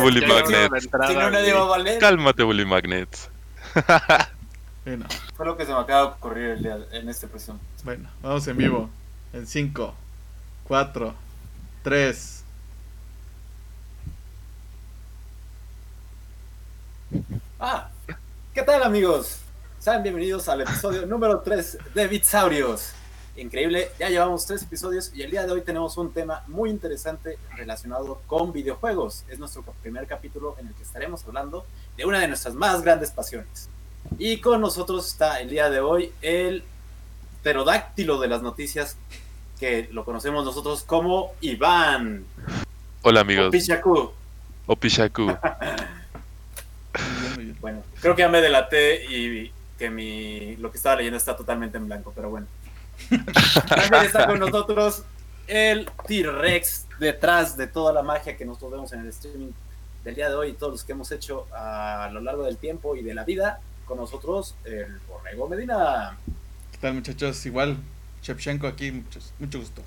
Bully Magnet. Si no, nadie va a valer. Cálmate, Bully Magnet. Bueno, Fue lo que se me acaba de ocurrir el día- en este presión. bueno, vamos en vivo. En 5, 4, 3. Ah, ¿qué tal amigos? Sean bienvenidos al episodio número 3 de Bitsaurios. Increíble, ya llevamos tres episodios y el día de hoy tenemos un tema muy interesante relacionado con videojuegos. Es nuestro primer capítulo en el que estaremos hablando de una de nuestras más grandes pasiones. Y con nosotros está el día de hoy el pterodáctilo de las noticias que lo conocemos nosotros como Iván. Hola, amigos. Opishaku. Muy bien. Bueno, creo que ya me delaté y que mi lo que estaba leyendo está totalmente en blanco, pero bueno. También está con nosotros el T-Rex detrás de toda la magia que nosotros vemos en el streaming del día de hoy y todos los que hemos hecho a lo largo del tiempo y de la vida. Con nosotros el Borrego Medina. ¿Qué tal, muchachos? Igual, Shevchenko aquí, muchos, mucho gusto.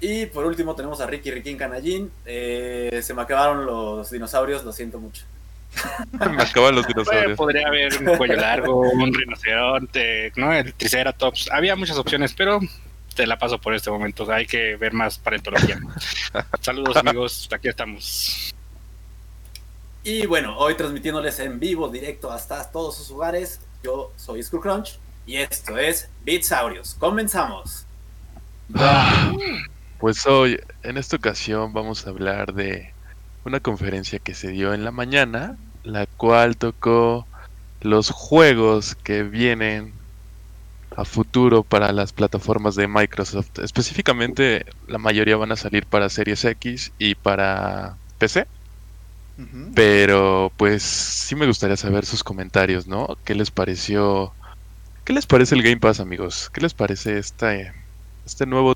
Y por último tenemos a Ricky Riquín Canallín. Eh, se me acabaron los dinosaurios, lo siento mucho. Me acaban los Bueno, dinosaurios. podría haber un cuello largo, un rinoceronte, ¿no? El Triceratops. Había muchas opciones, pero te la paso por este momento. O sea, hay que ver más paleontología. Saludos, amigos. Aquí estamos. Y bueno, hoy transmitiéndoles en vivo, directo hasta todos sus hogares. Yo soy Screwcrunch y esto es Bitsaurios. Comenzamos. Ah, Pues hoy, en esta ocasión, vamos a hablar de una conferencia que se dio en la mañana, la cual tocó los juegos que vienen a futuro para las plataformas de Microsoft. Específicamente, la mayoría van a salir para Series X y para PC. Pero pues sí me gustaría saber sus comentarios, ¿no? ¿Qué les pareció? ¿Qué les parece el Game Pass, amigos? ¿Qué les parece este, este nuevo,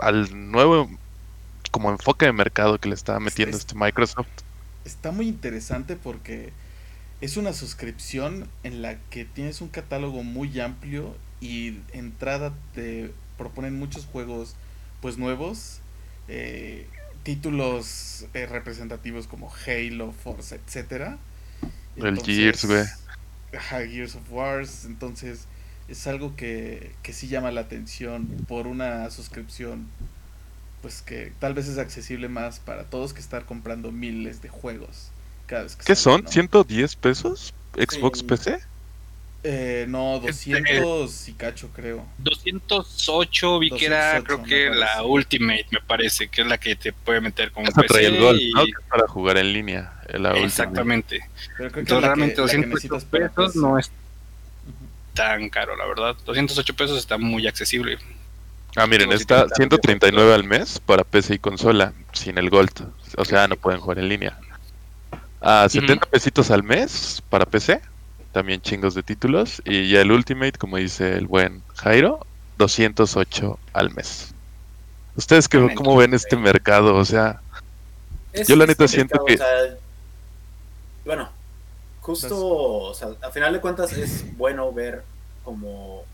al nuevo como enfoque de mercado que le está metiendo es- este Microsoft? Está muy interesante porque es una suscripción en la que tienes un catálogo muy amplio y entrada te proponen muchos juegos pues nuevos, eh, títulos eh, representativos como Halo, Forza, etcétera. El Gears, güey. Ajá, Gears of Wars, entonces es algo que, que sí llama la atención por una suscripción pues que tal vez es accesible más para todos que estar comprando miles de juegos cada vez que ¿Qué sale, son? ¿no? ¿110 pesos? ¿Xbox Sí. PC? Eh, no, Este, 200 y cacho creo. 208 vi que era, 208, creo que la. Ultimate, me parece, que es la que te puede meter con un PC. el gol, y- Para jugar en línea. la última. Exactamente. Pero creo que Entonces, es la realmente que, la que 208 necesitas para pesos no es tan caro, la verdad. 208 pesos está muy accesible. Ah, miren, está te- 139 al mes para PC y consola, sin el Gold. O sea, no pueden jugar en línea. A 70 pesitos al mes para PC, también chingos de títulos. Y ya el Ultimate, como dice el buen Jairo, 208 al mes. ¿Ustedes qué, cómo ven este mercado? O sea, Es- Yo la es neta siento que- o sea, bueno, justo, o sea, a final de cuentas es bueno ver como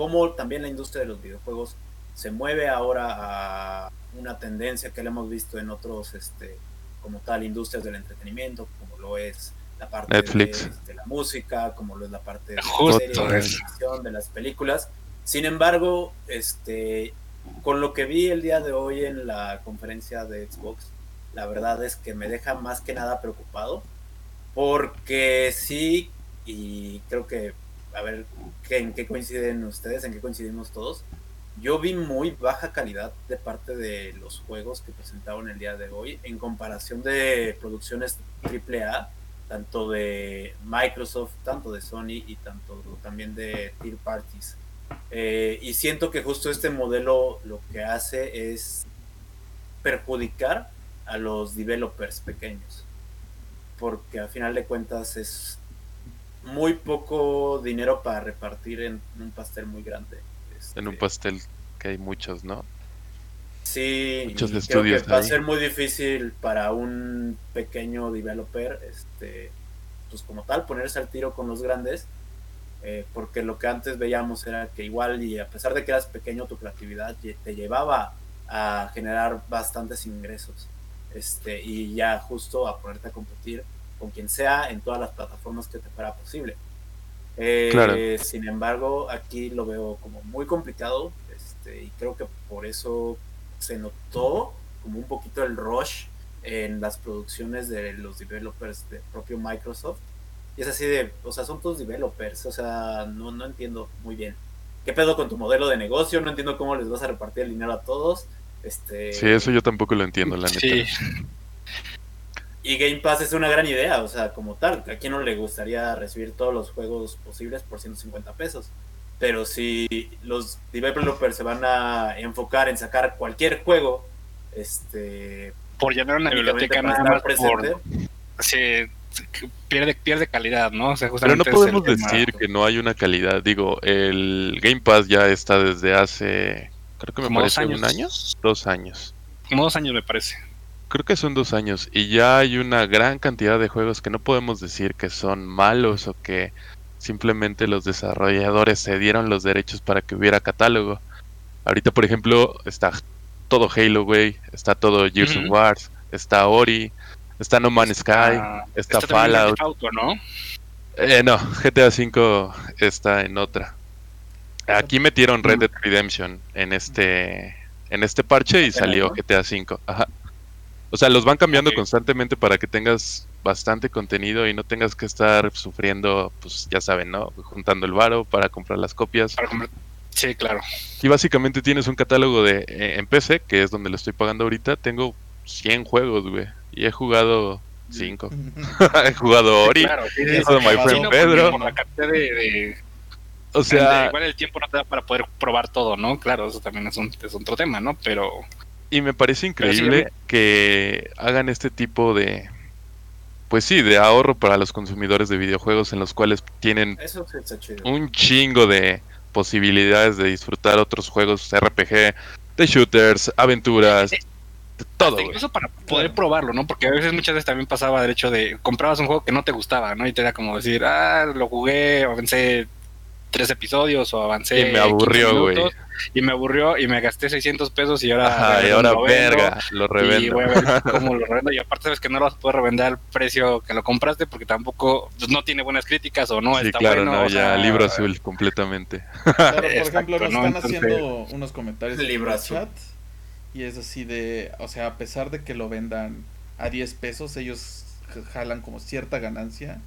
cómo también la industria de los videojuegos se mueve ahora a una tendencia que le hemos visto en otros, este, como tal, industrias del entretenimiento, como lo es la parte Netflix. De, de la música, como lo es la parte de la serie, de la eso. televisión, de las películas. Sin embargo, este, con lo que vi el día de hoy en la conferencia de Xbox, la verdad es que me deja más que nada preocupado, porque sí, y creo que, a ver, ¿qué- ¿en qué coinciden ustedes? ¿En qué coincidimos todos? Yo vi muy baja calidad de parte de los juegos que presentaron el día de hoy en comparación de producciones AAA, tanto de Microsoft, tanto de Sony y tanto también de third parties. Eh, y siento que justo este modelo lo que hace es perjudicar a los developers pequeños. Porque a final de cuentas es muy poco dinero para repartir en un pastel muy grande. en un Este, pastel que hay muchos, ¿no? Sí, Muchos creo estudios que va a ser muy difícil para un pequeño developer, este, pues como tal, ponerse al tiro con los grandes, eh, porque lo que antes veíamos era que igual y a pesar de que eras pequeño, tu creatividad te llevaba a generar bastantes ingresos. este, y ya justo a ponerte a competir con quien sea en todas las plataformas que te fuera posible. Eh, sin embargo, aquí lo veo como muy complicado este, y creo que por eso se notó como un poquito el rush en las producciones de los developers de propio Microsoft. Y es así de, o sea, son todos developers, o sea, no, no entiendo muy bien. ¿Qué pedo con tu modelo de negocio? No entiendo cómo les vas a repartir el dinero a todos. Este... Sí, eso yo tampoco lo entiendo, la neta. Sí. Y Game Pass es una gran idea, o sea, como tal. ¿A quién no le gustaría recibir todos los juegos posibles por 150 pesos? Pero si los developers se van a enfocar en sacar cualquier juego, este. Por llenar una biblioteca nada más por. pierde, pierde calidad, ¿no? Pero no podemos decir que no hay una calidad. Digo, el Game Pass ya está desde hace. Creo que me parece un año. Dos años. Como dos años, me parece creo que son dos años y ya hay una gran cantidad de juegos que no podemos decir que son malos o que simplemente los desarrolladores se dieron los derechos para que hubiera catálogo. Ahorita, por ejemplo, está todo Halo, güey, está todo Gears of War, está Ori, está No Man's Sky, está, Fallout. ¿no? Eh, no, GTA V está en otra. Aquí metieron Red Dead Redemption en este en este parche y salió GTA V. Ajá. O sea, los van cambiando constantemente para que tengas bastante contenido y no tengas que estar sufriendo, pues ya saben, ¿no? Juntando el varo para comprar las copias. Sí, claro. Y básicamente tienes un catálogo de eh, en PC, que es donde lo estoy pagando ahorita. Tengo 100 juegos, güey. Y he jugado 5. he jugado Ori, he jugado My Friend Pedro. O sea, igual el tiempo no te da para poder probar todo, ¿no? Claro, eso también es, un, es otro tema, ¿no? Pero y me parece increíble que hagan este tipo de, pues sí, de ahorro para los consumidores de videojuegos en los cuales tienen un chingo de posibilidades de disfrutar otros juegos RPG, de shooters, aventuras, todo. incluso para poder probarlo, ¿no? Porque a veces muchas veces también pasaba el hecho de comprabas un juego que no te gustaba, ¿no? Y te era como decir, ah, lo jugué, avancé tres episodios o avancé. Y me aburrió, güey. Y me aburrió y me gasté 600 pesos y ahora. Ajá, y ahora, verga, lo revendo. Y voy a ver cómo lo revendo. Y aparte, sabes que no lo vas a poder revender al precio que lo compraste porque tampoco pues, no tiene buenas críticas o no sí, está claro, bueno. No, ya, libro azul completamente. Claro, por ejemplo, nos están haciendo unos comentarios en el chat. Y es así de. O sea, a pesar de que lo vendan a 10 pesos, ellos jalan como cierta ganancia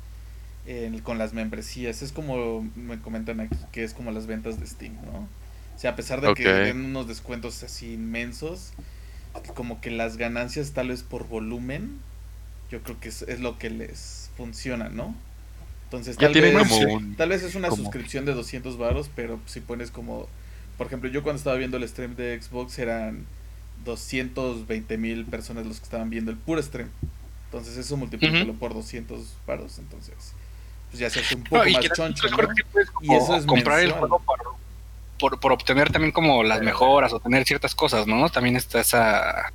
con las membresías. Es como me comentan aquí, que es como las ventas de Steam, ¿no? O sea, a pesar de que den unos descuentos así inmensos, como que las ganancias tal vez por volumen, yo creo que es, lo que les funciona, ¿no? Entonces, tal, vez, tal vez es una suscripción de 200 varos, pero si pones como, por ejemplo, yo cuando estaba viendo el stream de Xbox eran 220 mil personas los que estaban viendo el puro stream. Entonces eso multiplícalo por 200 varos, entonces pues ya se hace un poco más choncho. Y eso es comprar el juego por, por, obtener también como las mejoras o tener ciertas cosas, ¿no? También está esa...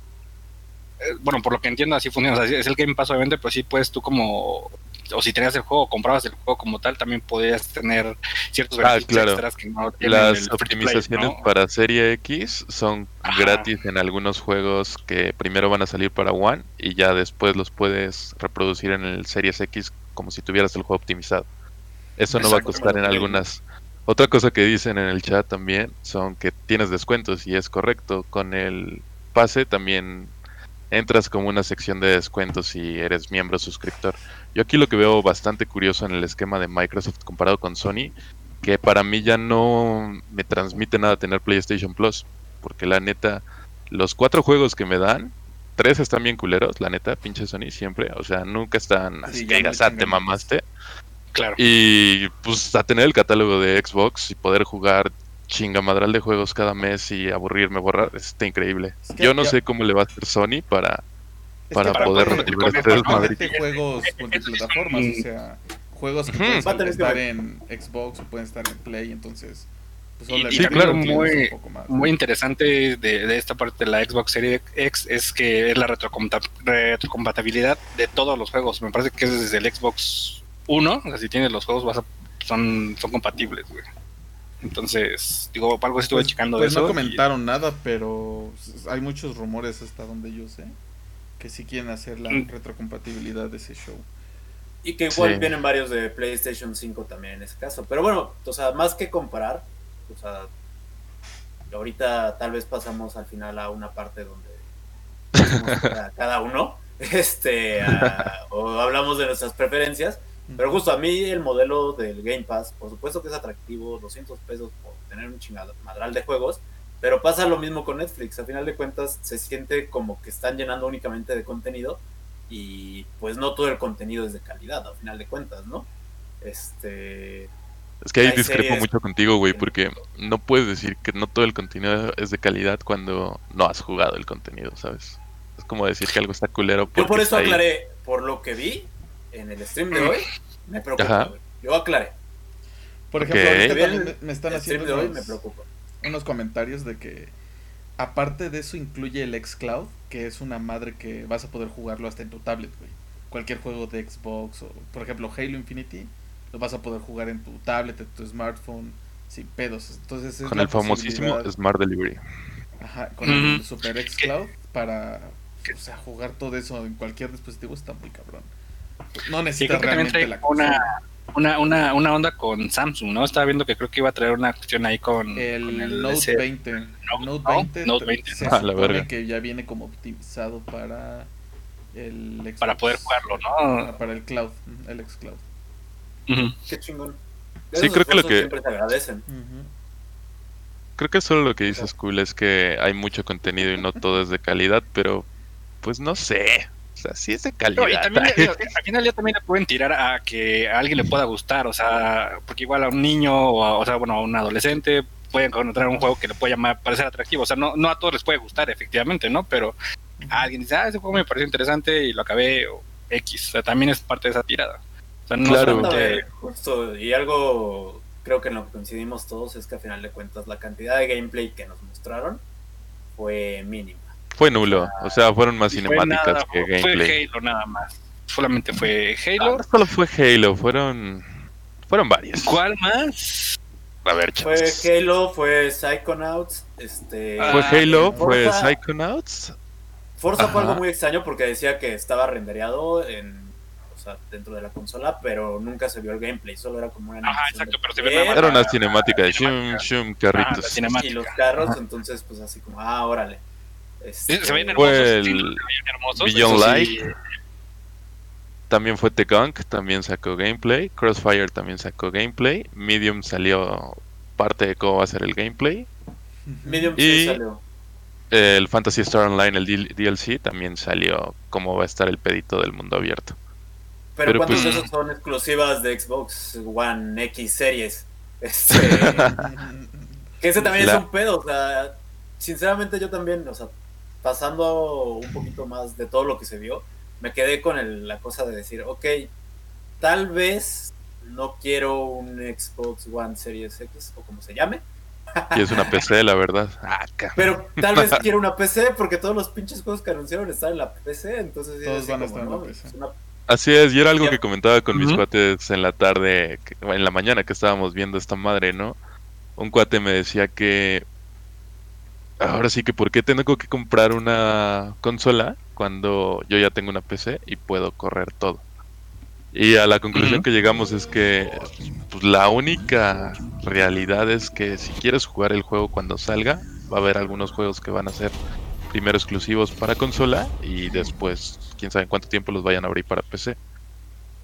Eh, bueno, por lo que entiendo así funciona. O sea, es el Game Pass obviamente, pero sí puedes tú como o si tenías el juego, comprabas el juego como tal, también podías tener ciertos ah, beneficios extras que no Las optimizaciones para Serie X son gratis en algunos juegos que primero van a salir para One y ya después los puedes reproducir en el Series X como si tuvieras el juego optimizado. Eso no va a costar en algunas. Otra cosa que dicen en el chat también son que tienes descuentos y es correcto. Con el pase también entras como una sección de descuentos si eres miembro suscriptor. Yo aquí lo que veo bastante curioso en el esquema de Microsoft comparado con Sony, que para mí ya no me transmite nada tener PlayStation Plus, porque la neta, los cuatro juegos que me dan tres están bien culeros, la neta, pinche Sony siempre. O sea, nunca están así que digas, ah, te mamaste. Claro. Y pues a tener el catálogo de Xbox y poder jugar chingamadral de juegos cada mes y aburrirme, borrar, está increíble. Yo no sé cómo le va a hacer Sony para, para, poder recibir estos juegos multiplataformas, o sea, juegos que pueden estar en Xbox o pueden estar en Play, entonces pues, y, claro, muy, muy interesante de, esta parte de la Xbox Series X es que es la retrocompatibilidad de todos los juegos. Me parece que es desde el Xbox 1, o si tienes los juegos vas son, son compatibles, Entonces, digo, algo estuve pues, checando pues eso. No comentaron nada, pero hay muchos rumores hasta donde yo sé. que si quieren hacer la Mm. retrocompatibilidad de ese show. Y que igual Sí. vienen varios de PlayStation 5 también en ese caso. Pero bueno, o sea, más que comparar, o sea, ahorita tal vez pasamos al final a una parte donde a cada uno, este, a- o hablamos de nuestras preferencias. Pero justo a mí el modelo del Game Pass, por supuesto que es atractivo, 200 pesos por tener un chingadral de juegos, pero pasa lo mismo con Netflix. A final de cuentas se siente como que están llenando únicamente de contenido y pues no todo el contenido es de calidad, a final de cuentas, ¿no? Este, Es que ahí Hay discrepo series- mucho contigo, güey, porque no puedes decir que no todo el contenido es de calidad cuando no has jugado el contenido, ¿sabes? Es como decir que algo está culero porque yo por eso ahí. aclaré, por lo que vi en el stream de hoy, me preocupa. Yo aclaré. Por ejemplo, ahorita también me, están el haciendo de hoy unos, me preocupa. unos comentarios de que aparte de eso incluye el xCloud, que es una madre que vas a poder jugarlo hasta en tu tablet, güey. Cualquier juego de Xbox o, por ejemplo, Halo Infinity, lo vas a poder jugar en tu tablet, en tu smartphone, sin pedos. Entonces es Con el famosísimo Smart Delivery. Ajá, con el. Super xCloud para o sea, jugar todo eso en cualquier dispositivo está muy cabrón. No Sí, necesitas también realmente trae la una, una, una, una onda con Samsung, ¿no? Estaba viendo que creo que iba a traer una cuestión ahí con El, con Note ese- 20. Note- Note no, 20, Note 20. se Ah, la supone verga. que ya viene como optimizado para el Xbox. para poder jugarlo, ¿no? Para el cloud, el xCloud. Qué chingón. Sí, creo que lo que- siempre se agradecen. Creo que solo lo que dices, Cool, es que hay mucho contenido y no todo es de calidad, pero pues no sé. O sea, sí es de calidad. No, y también le- al final ya también le pueden tirar a que a alguien le pueda gustar, o sea, porque igual a un niño o, a, o sea, bueno, a un adolescente pueden encontrar un juego que le llamar, parecer atractivo, o sea, no, no a todos les puede gustar, efectivamente, ¿no? Pero a alguien dice, ah, ese juego me pareció interesante y lo acabé, o X, o sea, también es parte de esa tirada. Sea, no Claro. solamente... Justo, y algo creo que en lo que coincidimos todos es que a final de cuentas la cantidad de gameplay que nos mostraron fue mínima. Fue nulo. O sea, fueron más fue cinemáticas nada, que fue gameplay. Halo nada más. Solamente fue Halo. No solo fue Halo, fueron. Fueron varias. ¿Cuál más? A ver, Fue chavos. Halo, fue Psychonauts, este... Fue Ah, Halo, fue Forza. Psychonauts. Forza fue Ajá. algo muy extraño porque decía que estaba rendereado en, sea, dentro de la consola, pero nunca se vio el gameplay, solo era como una Ajá, exacto, pero se ve Era una cinemática de shum, cinemática. shum, Ah, la carritos. cinemática. y los carros, entonces pues así como, ah, órale. Este, se ven hermosos. Fue el hermosos, Beyond sí. Light. También fue The Gunk, también sacó gameplay. Crossfire también sacó gameplay. Medium salió parte de cómo va a ser el gameplay. Medium Y- sí salió. El Fantasy Star Online, el DLC, también salió cómo va a estar el pedito del mundo abierto. Pero, pero, ¿cuántos pues- de esos son exclusivas de Xbox One X Series? Este, que ese también La- es un pedo, o sea, sinceramente yo también, o sea, pasando un poquito más de todo lo que se vio, me quedé con el- la cosa de decir, ok, tal vez no quiero un Xbox One Series X o como se llame, Y es una PC, la verdad. Ah, pero tal vez quiero una PC porque todos los pinches juegos que anunciaron están en la PC, entonces Todos van a como, estar en la no, PC. es una Así es, y era algo que comentaba con mis cuates en la tarde, en la mañana que estábamos viendo esta madre, ¿no? Un cuate me decía que ahora sí que por qué tengo que comprar una consola cuando yo ya tengo una PC y puedo correr todo. Y a la conclusión que llegamos es que pues, la única realidad es que si quieres jugar el juego cuando salga, va a haber algunos juegos que van a ser primero exclusivos para consola y después quién sabe en cuánto tiempo los vayan a abrir para PC.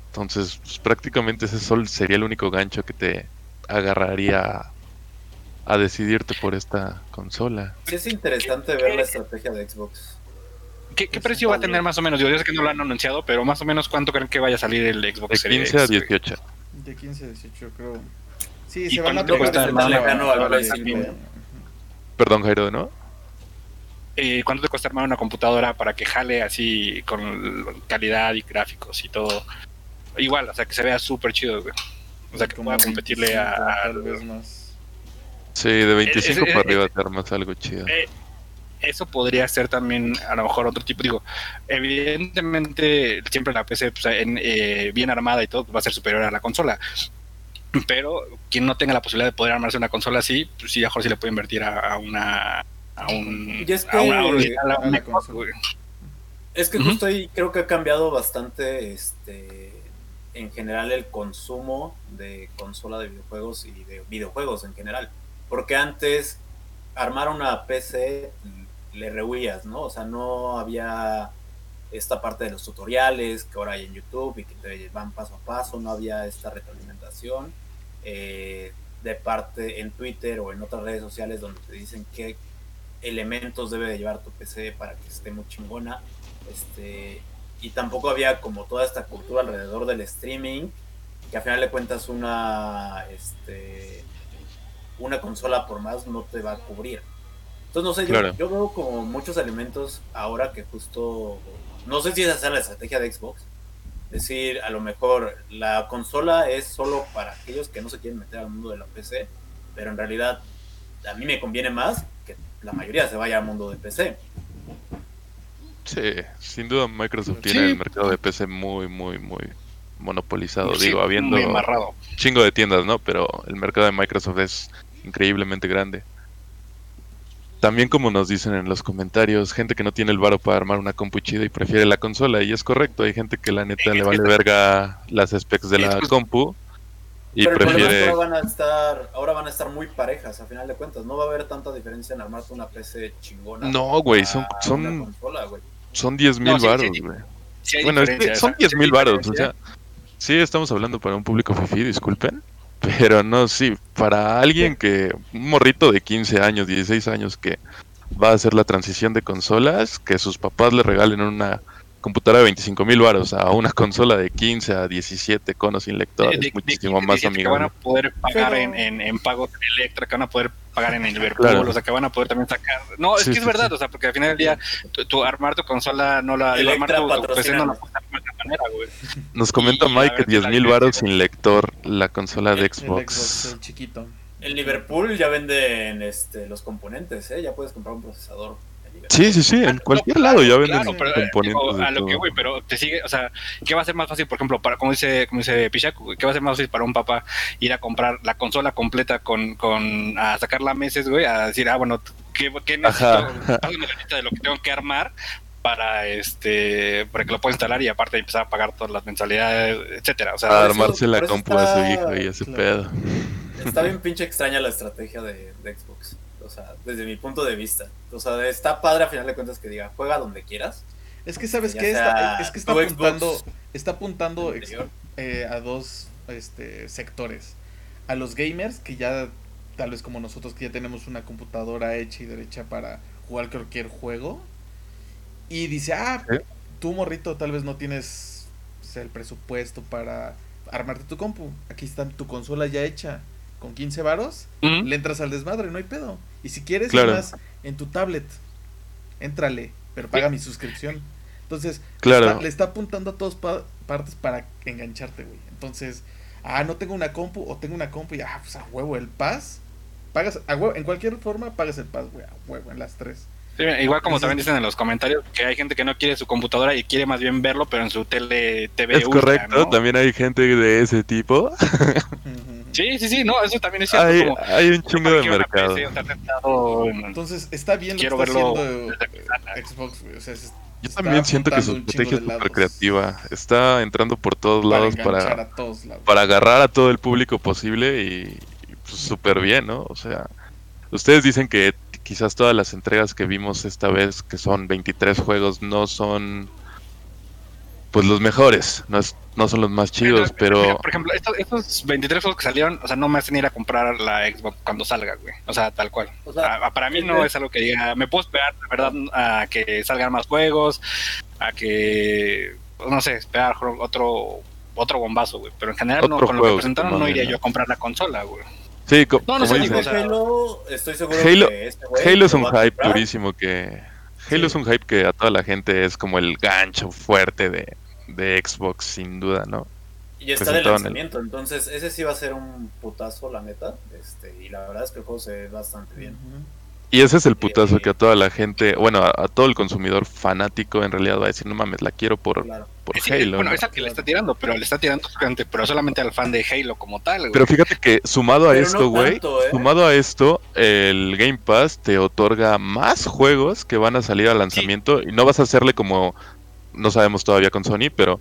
Entonces, pues, prácticamente ese sol sería el único gancho que te agarraría a decidirte por esta consola. Sí es interesante ver la estrategia de Xbox. ¿Qué, qué precio va a tener más o menos? Yo sé que no lo han anunciado, pero más o menos cuánto creen que vaya a salir el Xbox De Series 15 a X, güey? 18. De 15 a 18, creo. Sí, ¿Y se van a 5? Perdón, Jairo, ¿no? Eh, ¿Cuánto te cuesta armar una computadora para que jale así con calidad y gráficos y todo? Igual, o sea, que se vea súper chido, güey. O sea, que pueda competirle 25, a... Tal vez más. Sí, de 25 Ese- para arriba te armas algo chido. Eh, Eso podría ser también a lo mejor otro tipo. Digo, evidentemente siempre la PC pues, en, eh, bien armada y todo va a ser superior a la consola. Pero quien no tenga la posibilidad de poder armarse una consola así, pues sí, a lo mejor sí le puede invertir a, a una... A un, es a una, a un- que- a una. Es que justo ahí creo que ha cambiado bastante este en general el consumo de consola de videojuegos y de videojuegos en general. Porque antes armar una PC le rehuías, ¿no? O sea, no había esta parte de los tutoriales que ahora hay en YouTube y que te van paso a paso, no había esta retroalimentación eh, de parte en Twitter o en otras redes sociales donde te dicen qué elementos debe de llevar tu PC para que esté muy chingona. Este, y tampoco había como toda esta cultura alrededor del streaming, que al final de cuentas una, este, una consola por más no te va a cubrir. Entonces, no sé, yo, veo como muchos elementos ahora que justo, no sé si es la estrategia de Xbox, decir, a lo mejor la consola es solo para aquellos que no se quieren meter al mundo de la PC, pero en realidad a mí me conviene más la mayoría se vaya al mundo de PC. Sí, sin duda Microsoft tiene el mercado de PC muy, muy, muy monopolizado. Digo, habiendo chingo de tiendas, ¿no? Pero el mercado de Microsoft es increíblemente grande. También como nos dicen en los comentarios, gente que no tiene el varo para armar una compu chida y prefiere la consola. Y es correcto, hay gente que la neta le vale verga las specs de la compu y prefiere... ahora van a estar, ahora van a estar muy parejas, a final de cuentas. No va a haber tanta diferencia en armarte una PC chingona. No, güey, son, son, son 10 mil varos, güey. bueno, son 10 mil varos, o sea, sí estamos hablando para un público fifi, disculpen, pero no, sí, para alguien que, un morrito de 15 años, 16 años que va a hacer la transición de consolas, que sus papás le regalen una computadora de 25 mil baros a una consola de 15 a 17 conos sin lector es muchísimo más amigable. Que van a poder pagar en, en, en, pagos en Electra, que van a poder pagar en el Liverpool, o sea, que van a poder también sacar. No, es que es verdad, o sea, porque al final del día, tu, armar tu consola no la. armar tu, no la manera, güey. Nos comenta Mike que 10 mil baros sin lector la consola de Xbox. El chiquito. En Liverpool ya venden este, los componentes, ¿eh? Ya puedes comprar un procesador Sí, sí, sí, en cualquier lado ya venden componentes. a lo que voy, pero te sigue, o sea, ¿qué va a ser más fácil, por ejemplo, para, como dice, como dice Pichaco, qué va a ser más fácil para un papá ir a comprar la consola completa con, con a sacarla meses, güey, a decir, ah, bueno, ¿qué, qué necesito? de lo que tengo que armar para este para que lo pueda instalar y aparte empezar a pagar todas las mensalidades, etcétera. O sea, armarse la compu de su hijo y ese pedo. Está bien pinche extraña la estrategia de Xbox o sea, desde mi punto de vista. O sea, está padre a final de cuentas que diga, juega donde quieras. Es que sabes que está, es que está apuntando, está apuntando eh, a dos este, sectores. A los gamers que ya, tal vez como nosotros, que ya tenemos una computadora hecha y derecha para jugar cualquier juego. Y dice, ah, tú morrito tal vez no tienes el presupuesto para armarte tu compu. Aquí está tu consola ya hecha con 15 varos, le entras al desmadre, no hay pedo. Y si quieres, más en tu tablet, éntrale, pero paga mi suscripción. Entonces, claro. le está apuntando a todas partes para engancharte, güey. Entonces, ah, no tengo una compu o tengo una compu y, ah, pues a huevo, el paz. Pagas, a huevo, en cualquier forma pagas el paz, güey, a huevo, en las tres igual como también dicen en los comentarios que hay gente que no quiere su computadora y quiere más bien verlo, pero en su tele TV. Es correcto, también hay gente de ese tipo. Sí, sí, sí, no, eso también es cierto. Hay, hay un chingo de mercado. Entonces, está bien lo que está haciendo Xbox, yo también siento que su estrategia es súper creativa. Está entrando por todos lados para, para agarrar a todo el público posible y, pues, súper bien, ¿no? O sea, ustedes dicen que quizás todas las entregas que vimos esta vez, que son 23 juegos, no son pues los mejores, no, no son los más chidos, pero, Por ejemplo, estos, 23 juegos que salieron, o sea, no me hacen ir a comprar la Xbox cuando salga, güey. O sea, tal cual. para mí no es algo que diga, me puedo esperar, de verdad, a que salgan más juegos, a que, no sé, esperar otro otro bombazo, güey. Pero en general, no, con lo que presentaron, no iría yo a comprar la consola, güey. Sí, no, no Halo, estoy seguro Halo, que este Halo es un hype purísimo que... Halo es un hype que a toda la gente es como el gancho fuerte de, de Xbox, sin duda, ¿no? Y está de lanzamiento, entonces ese sí va a ser un putazo, la neta. Este, y la verdad es que el juego se ve bastante bien. Y ese es el putazo que a toda la gente, bueno, a, todo el consumidor fanático en realidad va a decir, no mames, la quiero por, por Halo. Bueno, esa que le está tirando, pero le está tirando pero solamente al fan de Halo como tal. Güey. Pero fíjate que sumado a esto, güey, ¿eh? sumado a esto, el Game Pass te otorga más juegos que van a salir al lanzamiento y no vas a hacerle como no sabemos todavía con Sony, pero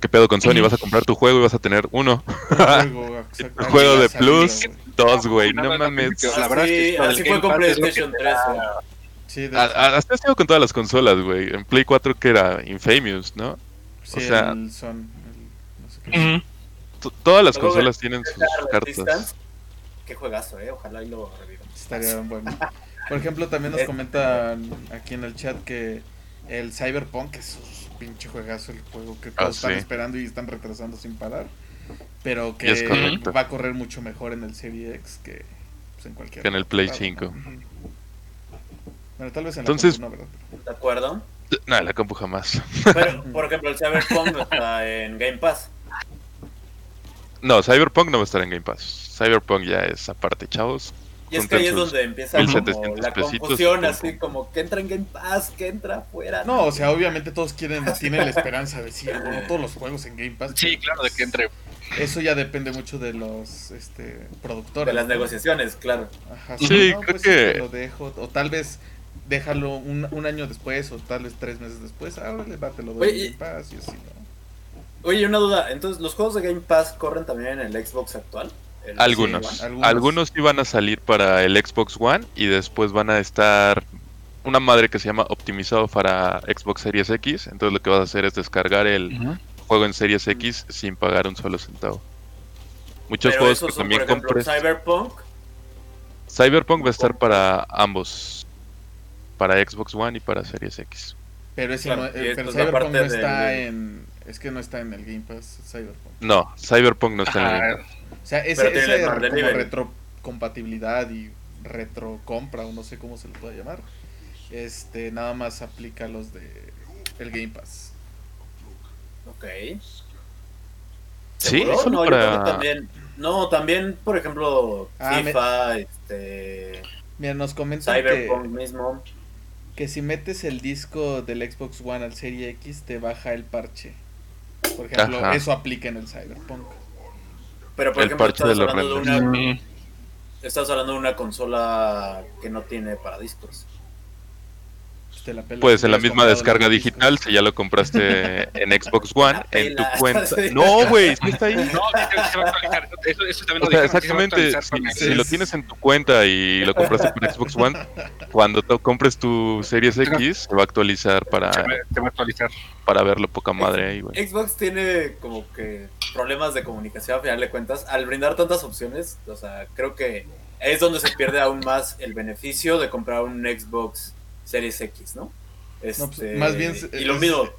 ¿qué pedo con Sony? Vas a comprar tu juego y vas a tener uno. Un juego. Un juego de Plus, dos, güey, no mames. película. La verdad es que Así, fue con PlayStation te 3. da- güey. Sí, de A- hecho. a- Hasta ha sido con todas las consolas, güey. En Play 4 que era Infamous, ¿no? Sí, o sea- el son, el- no sé qué. Ujú. T- Todas las Luego, consolas tienen sus cartas. Qué juegazo, eh. Ojalá y lo revivan. Estaría bueno. Por ejemplo, también nos Es- comentan aquí en el chat que el Cyberpunk es un pinche juegazo el juego que Ah, todos están sí. esperando y están retrasando sin parar. Pero que va a correr mucho mejor en el Serie X que pues, en cualquier Que en el Play computadora. 5. Ujú. Bueno, tal vez en Entonces- la compu no, ¿verdad? ¿De acuerdo? No, la compu jamás. Pero, por ejemplo, el Cyberpunk no está en Game Pass. No, Cyberpunk no va a estar en Game Pass. Cyberpunk ya es aparte, chavos. Y es que ahí es donde empieza como 1700 la confusión, así como que entra en Game Pass, que entra fuera. No, o sea, obviamente todos quieren, tienen la esperanza de sí, bueno, todos los juegos en Game Pass. Sí, claro, de que entre. Eso ya depende mucho de los este, productores. de las negociaciones, claro. Ajá, Sí, no, creo pues que- lo dejo. O tal vez déjalo un, un año después, o tal vez tres meses después. Ah, órale, va, te lo doy Oye, en Game Pass y así, ¿no? Oye, una duda. Entonces, ¿los juegos de Game Pass corren también en el Xbox actual? ¿El Algunos. Algunos. Algunos sí van a salir para el Xbox One y después van a estar una madre que se llama optimizado para Xbox Series X. Entonces lo que vas a hacer es descargar el juego en Series X sin pagar un solo centavo. Muchos Pero juegos esos que son, también por ejemplo, compres. Cyberpunk. Cyberpunk va a estar para ambos. Para Xbox One y para Series X. Pero ese Claro, no, eh, pero Cyberpunk no está del- en. Es que no está en el Game Pass Cyberpunk. No, Cyberpunk no está en el Ajá. Game Pass. O sea, ese, ese como retrocompatibilidad y retrocompra, o no sé cómo se le puede llamar. Este, nada más aplica a los de el Game Pass. Ok. Sí, solo no, yo creo para- que también. No, también, por ejemplo, Ah, me- FIFA, este, Mira, nos comentan que, Cyberpunk mismo. que si metes el disco del Xbox One al Serie X te baja el parche. Por ejemplo, Ajá. eso aplica en el Cyberpunk. Pero por El ejemplo, de estás hablando de, una, estás hablando de una consola que no tiene para discos. Pues, te la pelas. Pues en la misma descarga digital, si ya lo compraste en Xbox One, en tu cuenta. No, güey, sí está ahí. No, sí, sí se va a actualizar. Eso, eso también O lo sea, dijeron, sí se va a exactamente, si, con lo tienes en tu cuenta y lo compraste por Xbox One, cuando te compres tu Series X, se va a actualizar para, se va- se va a actualizar. para verlo poca madre ahí, güey. Xbox tiene como que problemas de comunicación a final de cuentas. Al brindar tantas opciones, o sea, creo que es donde se pierde aún más el beneficio de comprar un Xbox Series X, ¿no? No, pues, Este, más bien y lo mismo.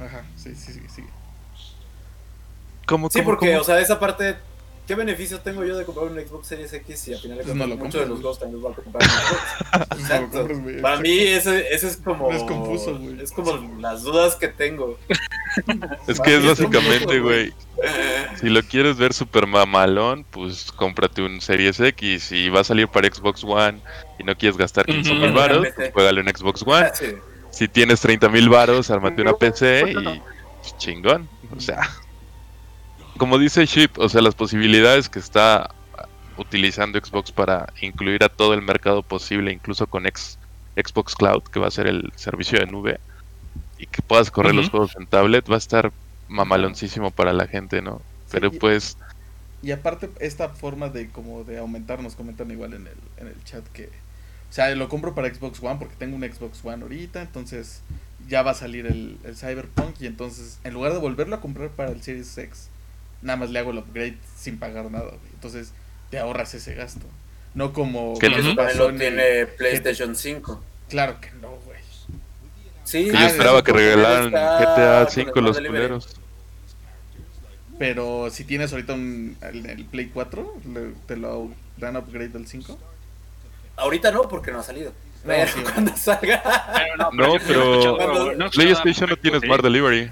Ajá, sí, sí, sí. sí. ¿Cómo, Sí, cómo, porque, cómo? o sea, esa parte, ¿qué beneficio tengo yo de comprar un Xbox Series X si al final de Pues no lo muchos de los juegos también voy a comprar en Xbox? No Exacto. compras, Para mí ese, ese es como... Es confuso, güey. Es como las dudas que tengo. Es que es básicamente, güey, si lo quieres ver super mamalón, pues cómprate un Series X y va a salir para Xbox One y no quieres gastar 15 mil baros, pues juégalo en Xbox One. Sí. Si tienes 30 mil baros, ármate una PC y pues, chingón. O sea, como dice Ship, o sea, las posibilidades que está utilizando Xbox para incluir a todo el mercado posible, incluso con X- Xbox Cloud, que va a ser el servicio de nube, y que puedas correr los juegos en tablet, va a estar mamaloncísimo para la gente, ¿no? Pero pues, Y aparte, esta forma de como de aumentar, nos comentan igual en el, en el chat que, o sea, lo compro para Xbox One porque tengo un Xbox One ahorita, entonces ya va a salir el, el Cyberpunk y entonces en lugar de volverlo a comprar para el Series X, nada más le hago el upgrade sin pagar nada, güey. Entonces te ahorras ese gasto. No como... Que no. lo tiene PlayStation 5. Claro que no, güey. Sí, que yo Ah, esperaba que regalaran GTA con el 5 los culeros. Pero si tienes ahorita un, el, el Play 4, le- te lo dan upgrade al 5. Ahorita no, porque no ha salido. No, Pero sí. cuando salga. Pero no, pero no he escuchado PlayStation no tiene Smart Delivery.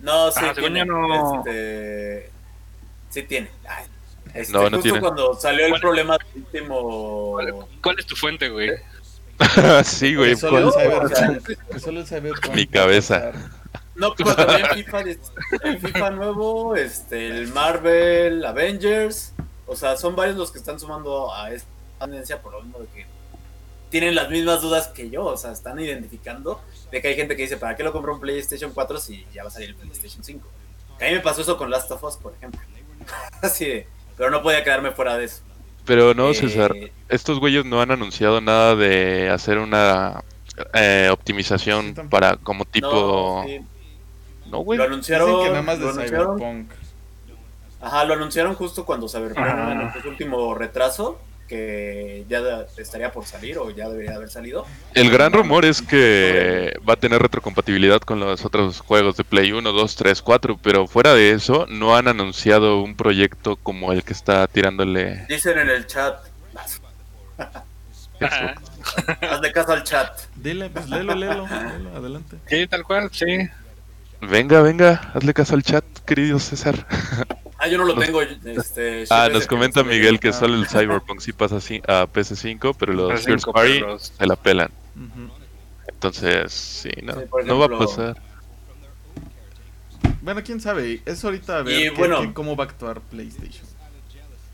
No, sí Ah, tiene. no. Este, sí tiene. Ay, este, No, no justo tiene. cuando salió el problema del último. ¿Cuál, cuál es tu fuente, güey? sí, güey. Mi cabeza. No, pero también FIFA, el FIFA nuevo, este, el Marvel, Avengers. O sea, son varios los que están sumando a esta tendencia por lo mismo de que tienen las mismas dudas que yo. O sea, están identificando de que hay gente que dice, ¿para qué lo compro un PlayStation 4 si ya va a salir el PlayStation 5? a mí me pasó eso con Last of Us, por ejemplo. Así de, pero no podía quedarme fuera de eso. Pero no, Eh, César, estos güeyes no han anunciado nada de hacer una eh, optimización Sí, para como tipo... No, sí. No, güey. Lo anunciaron. Dicen que nada más de anunciaron- Cyberpunk. Ajá, lo anunciaron justo cuando Cyberpunk Ajá. anunció su último retraso, que ya estaría por salir o ya debería haber salido. El gran rumor es que va a tener retrocompatibilidad con los otros juegos de Play 1, 2, 3, 4, pero fuera de eso no han anunciado un proyecto como el que está tirándole Dicen en el chat, Ajá. hazle caso al chat. Dile, pues léelo, léelo, léelo, adelante. Sí, tal cual, sí. Venga, venga, hazle caso al chat, querido César. Ah, yo no lo tengo. Este, Ah, nos comenta que- Miguel que solo el Cyberpunk sí pasa así a PC5, pero los PS5, First Party pero los- se la pelan. Ujú. Entonces, sí, no, Sí, por no va a ejemplo, pasar. Bueno, quién sabe, es ahorita a ver Y qué- bueno. qué- cómo va a actuar PlayStation.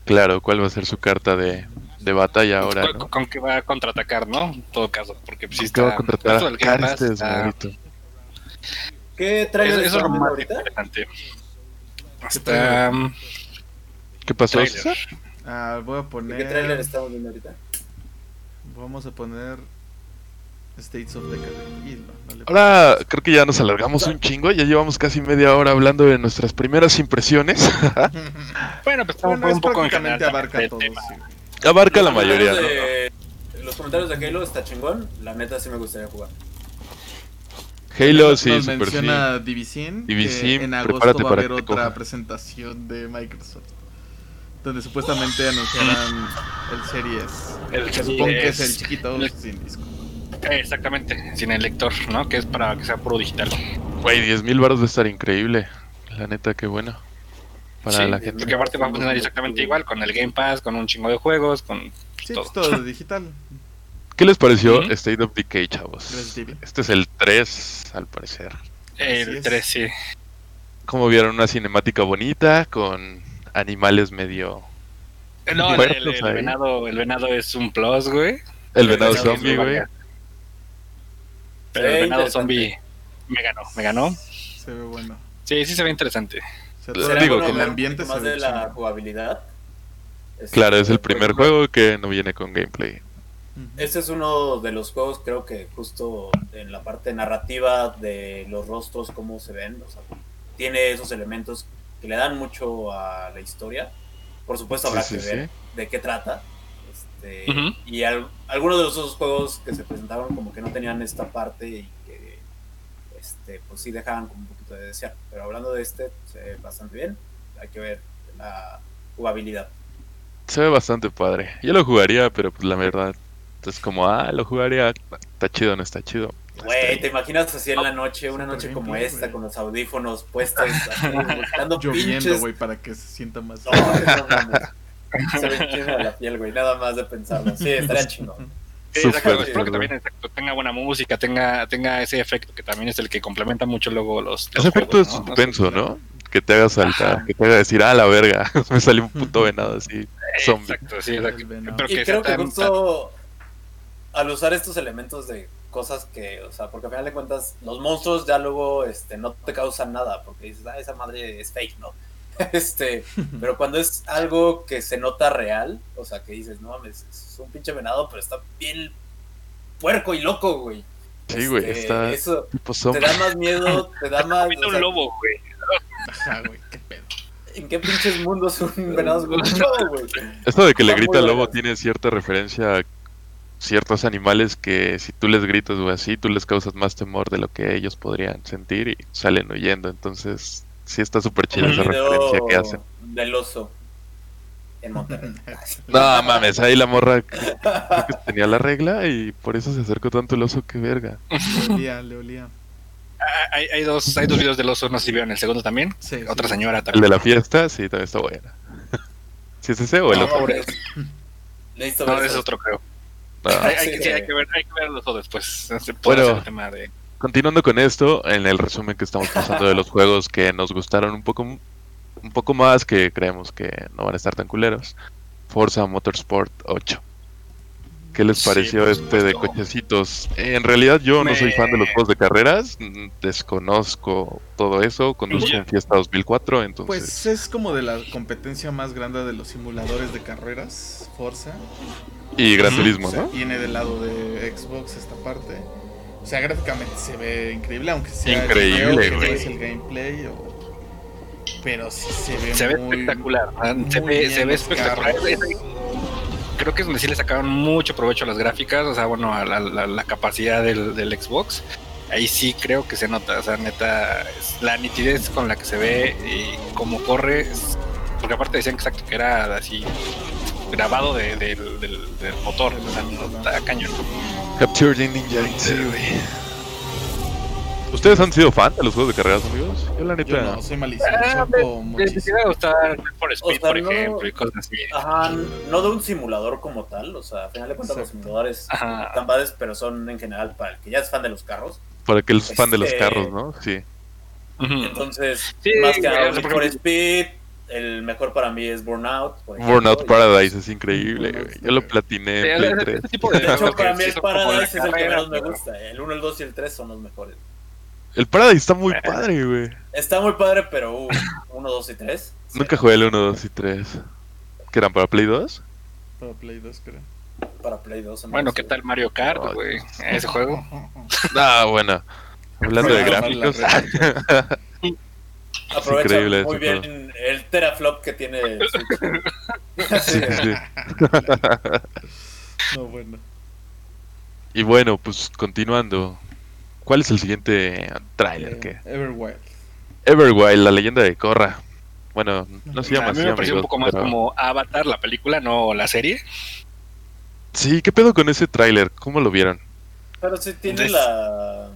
Claro, ¿cuál va a ser su carta de, de batalla ahora, con, no? con que va a contraatacar, ¿no? En todo caso, porque pues, sí ¿Qué va a está. contratar Game Pass Carste está-? ¿Qué trailer Eso, eso es lo más ahorita? interesante. ¿Qué pasó? Ah, voy a ¿Qué trailer estamos viendo ahorita? Vamos a poner. States of Decadence. No, no Ahora creo que ya nos alargamos un chingo, ya llevamos casi media hora hablando de nuestras primeras impresiones. Bueno, pues estamos Bueno, un poco en general abarca del todo. tema. sí. Abarca la mayoría, ¿no? Los comentarios de Halo está chingón. La neta sí me gustaría jugar. Halo, Nos- sí, nos super sí. menciona Divisin. que Divisin, en agosto va a para haber otra coja. presentación de Microsoft. Donde supuestamente anunciarán el Series. El Que supongo que es el chiquito el- sin disco. Exactamente, sin el lector, ¿no? Que es para que sea puro digital. Güey, 10 mil baros va a estar increíble. La neta, qué bueno. Para Sí, la gente. Porque aparte va a funcionar exactamente igual, con el Game Pass, con un chingo de juegos, con Sí, todo. pues todo digital. ¿Qué les pareció. State of Decay, chavos? Este es el 3, al parecer. El es. 3, sí. Como vieron una cinemática bonita con animales medio... No, el, Bueno, el- el venado, el venado es un plus, güey. El venado venado zombie, güey. Pero el venado zombie me ganó, me ganó. Se ve bueno. Sí, sí se ve interesante. O sea, todo digo, el como- ambiente se más ve de la jugabilidad. Claro, es el primer juego que no viene con gameplay. Este es uno de los juegos, creo que justo en la parte narrativa de los rostros, cómo se ven, o sea, tiene esos elementos que le dan mucho a la historia. Por supuesto, habrá Sí, que sí, ver de qué trata. Este. Y al- algunos de esos juegos que se presentaron, como que no tenían esta parte y que, este, pues sí dejaban como un poquito de desear. Pero hablando de este, se ve bastante bien. Hay que ver la jugabilidad. Se ve bastante padre. Yo lo jugaría, pero pues la verdad es como, ah, lo jugaría. Está chido, no está chido. Güey, ¿te imaginas así en la noche, una noche como esta, con los audífonos puestos, así, buscando Lloviendo, güey, para que se sienta más. No. Se me enchina la piel, güey, nada más de pensarlo. Sí, estaría chingón. Sí, espero que también exacto, tenga buena música, tenga, tenga ese efecto que también es el que complementa mucho luego los. los Ese efecto ¿no? suspenso, ¿no? Que te haga saltar, Ajá. que te haga decir, ah, la verga, me salió un puto venado así, zombie. Exacto, sí, exacto. El venado. Pero Y que creo que tan- justo al usar estos elementos de cosas que, o sea, porque al final de cuentas, los monstruos ya luego este, no te causan nada, porque dices, ah, esa madre es fake, ¿no? Este, pero cuando es algo que se nota real, o sea, que dices, no mames, es un pinche venado, pero está bien puerco y loco, güey. Sí, güey, Este, está Eso tipo te da más miedo, te da más. Comiendo o sea, un lobo, güey. Ajá, güey, qué pedo. ¿En qué pinches mundos un venado es un lobo, güey? Esto de que le grita al lobo tiene cierta referencia a ciertos animales que si tú les gritas o así, tú les causas más temor de lo que ellos podrían sentir y salen huyendo. Entonces, sí está súper chida El esa referencia que hacen. Del oso en Monterrey. No mames, ahí la morra que tenía la regla y por eso se acercó tanto el oso, que verga. Le olía, le olía. Ah, Hay, hay dos, hay dos videos del oso, no sé si vieron el segundo también. Sí, sí. Otra señora El también. de la fiesta, sí, también está buena. ¿Sí es ese o el No, otro? No, es otro, creo. Hay, hay Sí, que, sí, güey. hay que ver, hay que ver los dos después. Bueno. el tema de. Continuando con esto, en el resumen que estamos pasando de los juegos que nos gustaron un poco, un poco más, que creemos que no van a estar tan culeros. Forza Motorsport 8. ¿Qué les pareció por este de cochecitos? En realidad yo no soy fan de los juegos de carreras, mm, desconozco todo eso, conduzco un Fiesta 2004, entonces... Pues es como de la competencia más grande de los simuladores de carreras, Forza. y Gran. Turismo, ¿no? viene del lado de Xbox esta parte. O sea, gráficamente se ve increíble, aunque sea Increíble, el video, es el gameplay. o- Pero sí se ve Se ve muy- espectacular. ah, Se ve, se ve espectacular. carros. Creo que es donde sí le sacaron mucho provecho a las gráficas, o sea, bueno, a la, la- la capacidad del, del Xbox. Ahí sí creo que se nota, o sea, neta, la nitidez con la que se ve y cómo corre, es- porque aparte decían exacto que era así grabado de- del- del- del motor, o sea, no, está cañón. Capture the Ninja, sí, güey. ¿Ustedes han sido fan de los juegos de carreras, amigos? Yo la Yo neta... no, soy malísimo. Choco Me gustar por Speed, sea, por no- ejemplo, y cosas así. Ajá, no de un simulador como tal, o sea, al final de cuentas los simuladores están padres, pero son en general para el que ya es fan de los carros. Para que el fan de los Este- carros, ¿no? Sí. Entonces, Sí, más que güey, nada, o por ejemplo- Speed, el mejor para mí es Burnout. Burnout y- Paradise es increíble, Burnout güey. Yo lo platiné en Play ese- 3. ese tipo de hecho, para mí el Paradise es el que menos me gusta. El 1, el 2 y el 3 son los mejores. El Paradise está muy padre, güey. Está muy padre, pero uh, 1, 2 y 3. Nunca jugué el 1, 2 y 3. ¿Qué eran para Play 2? Para Play 2, creo. Para Play 2. Bueno, ¿qué tal Mario Kart, güey? Ese juego. Ah, bueno. Hablando de gráficos. Aprovecha increíble muy bien el teraflop que tiene sí, sí. No, bueno. Y bueno, pues continuando. ¿Cuál es el siguiente tráiler? Eh, que Everwild. Everwild, la leyenda de Korra. Bueno, no se llama a mí así, me pareció un poco más pero- como Avatar, la película, no la serie. Sí, ¿qué pedo con ese tráiler? ¿Cómo lo vieron? Pero sí tiene Entonces- la.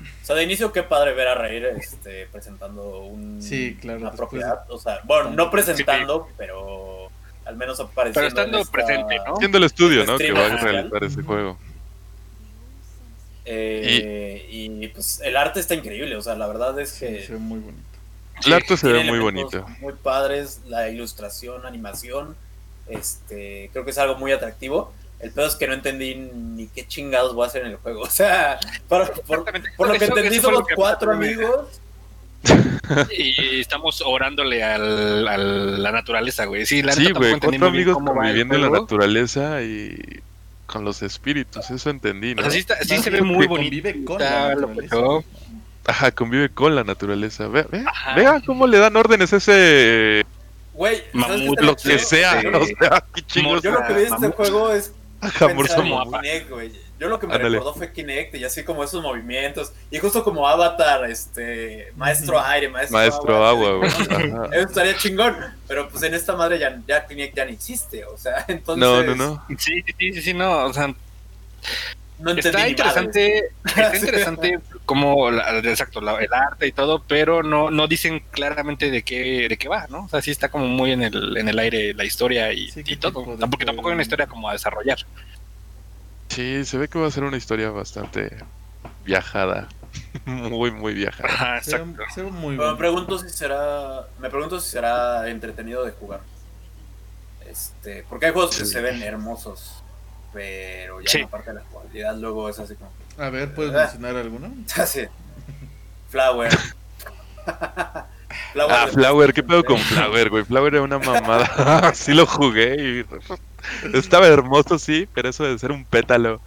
O sea, de inicio, qué padre ver a Reír este, presentando un, Sí, claro, una propiedad. O sea, bueno, no presentando, pero al menos apareciendo. Pero estando en esta- presente, ¿no? Siendo el estudio, ¿no? Que va a realizar ese juego. Eh, y... pues el arte está increíble. O sea, la verdad es Sí, que. se ve muy bonito. El arte se ve muy bonito. Muy padres, la ilustración, animación. Este, creo que es algo muy atractivo. El pedo es que no entendí ni qué chingados voy a hacer en el juego. O sea, para- por, lo que Eso- entendí somos que cuatro amigos. Y estamos orándole al, a la naturaleza, güey. Sí, la Sí, güey, cuatro amigos conviviendo en la naturaleza y con los espíritus, eso entendí, O ¿no? sea, sí, está- sí Más se ve muy bonito. Convive con la naturaleza. Ajá, convive con la naturaleza. Ve, ve, Ajá. vea cómo le dan órdenes a ese Güey, ¿sabes qué Mamut, está lo que sea, Sí. o sea, qué chingos. Yo lo que vi de este juego es Ajá, pensar en güey. Yo lo que me recordó fue Kinect y así como esos movimientos. Y justo como Avatar, este, maestro aire, maestro, Maestro agua. Eso estaría chingón. Pero pues en esta madre ya, ya Kinect ya no existe. O sea, entonces. No, no, no. Sí, sí, sí, sí, no. O sea, no entendí está interesante, está interesante como la- exacto la- el arte y todo, pero no no dicen claramente de qué de qué va, ¿no? O sea, sí está como muy en el en el aire la historia y, Sí, y todo. de Tampoco tampoco hay una historia como a desarrollar. Sí, se ve que va a ser una historia bastante viajada. Muy, muy viajada. Ajá, Se ve, exacto. se ve muy Pero me pregunto si será. Me pregunto si será entretenido de jugar. Este. Porque hay juegos que Sí. se ven hermosos. Pero ya Sí. en la parte de la jugabilidad luego es así como. A ver, ¿puedes Ah. mencionar alguno? Así. Flower. Flower Ah, Flower, ¿qué pedo con Flower, güey? Flower era una mamada. sí lo jugué y estaba hermoso, sí, pero eso de ser un pétalo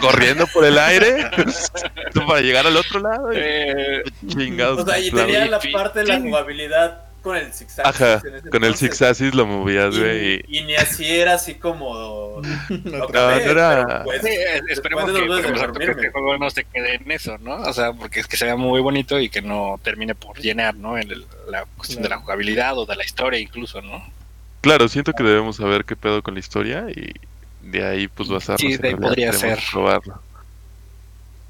corriendo por el aire para llegar al otro lado. y Eh, Chingados. O sea, y tenía la parte de la jugabilidad con el zigzag. Ajá, el lo movías, güey. Y, y ni así era así como. No, no ve, era- pues, sí, esperemos que, esperemos que este juego no se quede en eso, ¿no? O sea, porque es que se vea muy bonito y que no termine por llenar, ¿no? En el- la cuestión de la jugabilidad o de la historia incluso, ¿no? Claro, siento que debemos saber qué pedo con la historia y de ahí pues basarnos Sí, en de ahí podría ser. probarlo.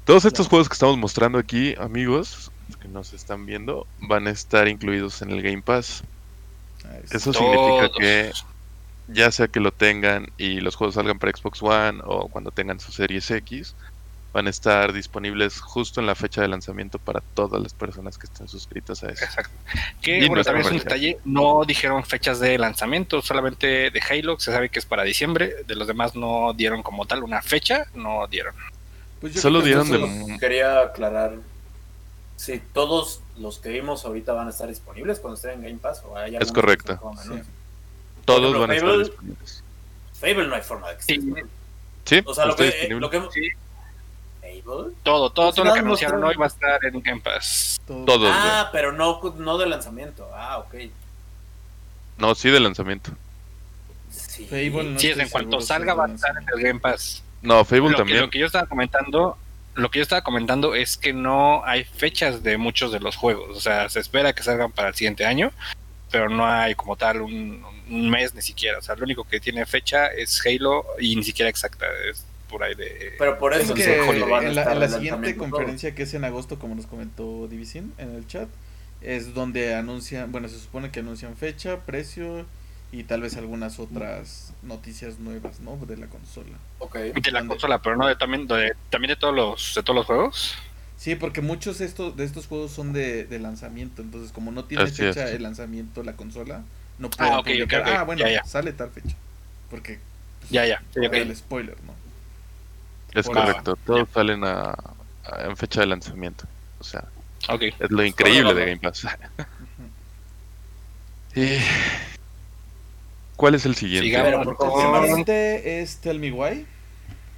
Todos estos juegos que estamos mostrando aquí, amigos, que nos están viendo, van a estar incluidos en el Game Pass. Eso significa que ya sea que lo tengan y los juegos salgan para Xbox One o cuando tengan su Series X, van a estar disponibles justo en la fecha de lanzamiento para todas las personas que estén suscritas a eso. Exacto. Que Y bueno, no también es un detalle, no dijeron fechas de lanzamiento, solamente de Halo, se sabe que es para diciembre, de los demás no dieron como tal una fecha, no dieron. Pues yo Solo dieron de- Quería aclarar si todos los que vimos ahorita van a estar disponibles cuando estén en Game Pass o hay que correcto. Sí. Todos ejemplo, van a estar Fable- disponibles. Fable no hay forma de que Sí. Sí, O sea, lo que, disponible. lo que Sí. Fable. Todo, todo, todo lo que anunciaron hoy va a estar en Game Pass. todo- Todos, Ah, pero no, no de lanzamiento. Ah, ok. No, sí de lanzamiento. Sí. Fable no Sí, es en cuanto salga es va a estar en el Game Pass. No, Fable Lo que, también. lo que yo estaba comentando, lo que yo estaba comentando es que no hay fechas de muchos de los juegos. O sea, se espera que salgan para el siguiente año, pero no hay como tal un, un mes ni siquiera. O sea, lo único que tiene fecha es Halo y ni siquiera exacta. Es por ahí de. Pero por Es eso que en la, en la siguiente conferencia que es en agosto, como nos comentó Divisin en el chat, es donde anuncian, bueno, se supone que anuncian fecha, precio y tal vez algunas otras noticias nuevas, ¿no? De la consola. Ok. de la ¿Dónde? consola, pero no de, también, de, también de todos los de todos los juegos. Sí, porque muchos de estos, de estos juegos son de, de lanzamiento, entonces como no tiene Así es. fecha de lanzamiento la consola, no pueden Ah, ok, ok, publicar, ok, ah, bueno, ya, ya. sale tal fecha. Porque Ya, ya. sí, el spoiler, ¿no? Es correcto. Todos salen a, a- en fecha de lanzamiento. O sea, Ok. es lo increíble de Game Pass. Y- ¿Cuál es el siguiente? Sigamos por Este es Tell Me Why.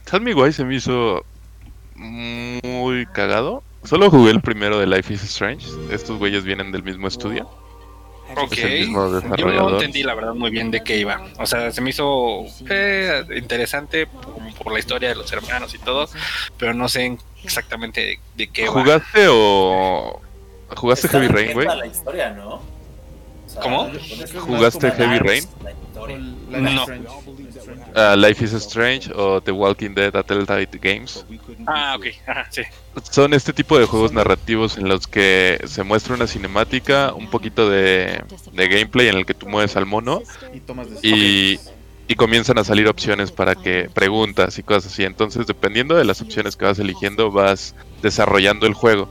Tell Me Why se me hizo muy cagado. Solo jugué el primero de Life is Strange. Estos güeyes vienen del mismo estudio. Ok. Es el mismo Yo no entendí la verdad muy bien de qué iba. O sea, se me hizo eh, interesante por, por la historia de los hermanos y todo, pero no sé exactamente de, de qué va. ¿Jugaste o jugaste Está Heavy Rain, güey? la historia, ¿no? ¿Cómo? ¿Jugaste Heavy Rain? No. is Strange. Life is Strange. Ah, Life is Strange o The Walking Dead a Telltale Games. Ah, ok. Ajá, sí. Son este tipo de juegos narrativos en los que se muestra una cinemática, un poquito de, de gameplay en el que tú mueves al mono Y y comienzan a salir opciones para que preguntas y cosas así. Entonces, dependiendo de las opciones que vas eligiendo, vas desarrollando el juego.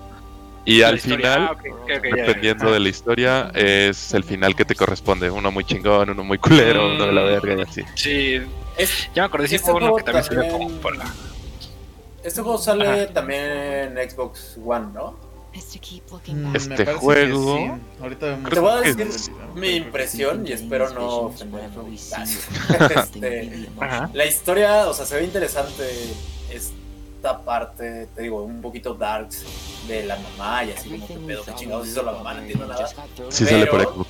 Y La al historia. final, Ah, dependiendo de la historia, es el final que te corresponde. Uno muy chingón, uno muy culero, uno de la verga y así. Sí, Es- ya me acordé. Sí, Este fue uno juego que también salió como para. Este juego sale Ajá. también en Xbox One, ¿no? Mm, me Este juego- sí. Ahorita Te voy a decir mi impresión y espero no ofender. Este, la historia, o sea, se ve interesante esta parte, te digo, un poquito darks de la mamá y así como que pedo, que chingados hizo la mamá, no entiendo nada. Sí sale por.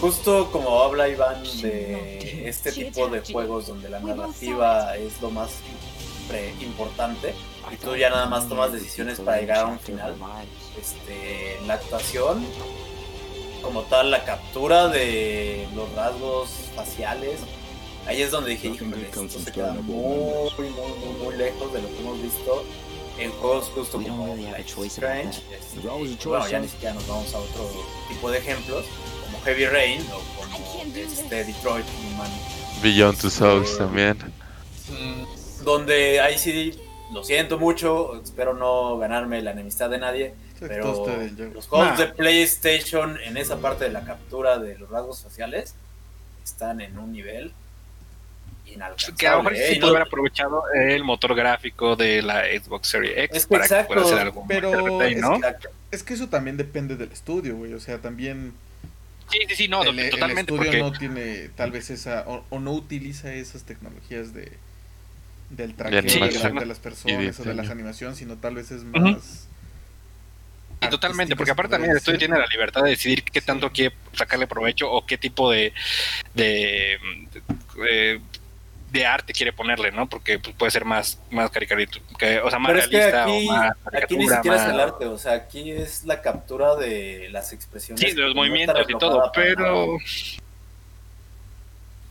Justo como habla Iván de este tipo de juegos donde la narrativa es lo más pre- importante y tú ya nada más tomas decisiones para llegar a un final. Este, la actuación, como tal, la captura de los rasgos faciales, ahí es donde dije, híjole, esto se queda muy, muy, muy, muy lejos de lo que hemos visto en juegos justo como Strange. este, bueno, ya ni siquiera nos vamos a otro tipo de ejemplos, como Heavy Rain o como este Detroit Human Beyond Two Souls también. donde ahí sí lo siento mucho, espero no ganarme la enemistad de nadie, pero los juegos Nah. de PlayStation en esa parte de la captura de los rasgos faciales están en un nivel inalcanzable. Que a lo mejor ¿eh? sí pudo no- haber aprovechado el motor gráfico de la Xbox Series X Es que para exacto, que pueda hacer algo pero más de es ¿no? Exacto. Es que eso también depende del estudio, güey. O sea, también Sí, sí, sí, no, el, el totalmente. estudio Porque no tiene tal vez esa o, o no utiliza esas tecnologías de del traqueo de, animación la- de las personas o de las animaciones, sino tal vez es más Y totalmente, porque aparte también el estudio tiene la libertad de decidir qué tanto quiere sacarle provecho o qué tipo de de, de, de arte quiere ponerle, ¿no? Porque pues, puede ser más más caricatura, o sea, más Pero es que realista aquí, o más aquí ni siquiera es el arte, o sea, aquí es la captura de las expresiones. Sí, de los no movimientos y todo, pero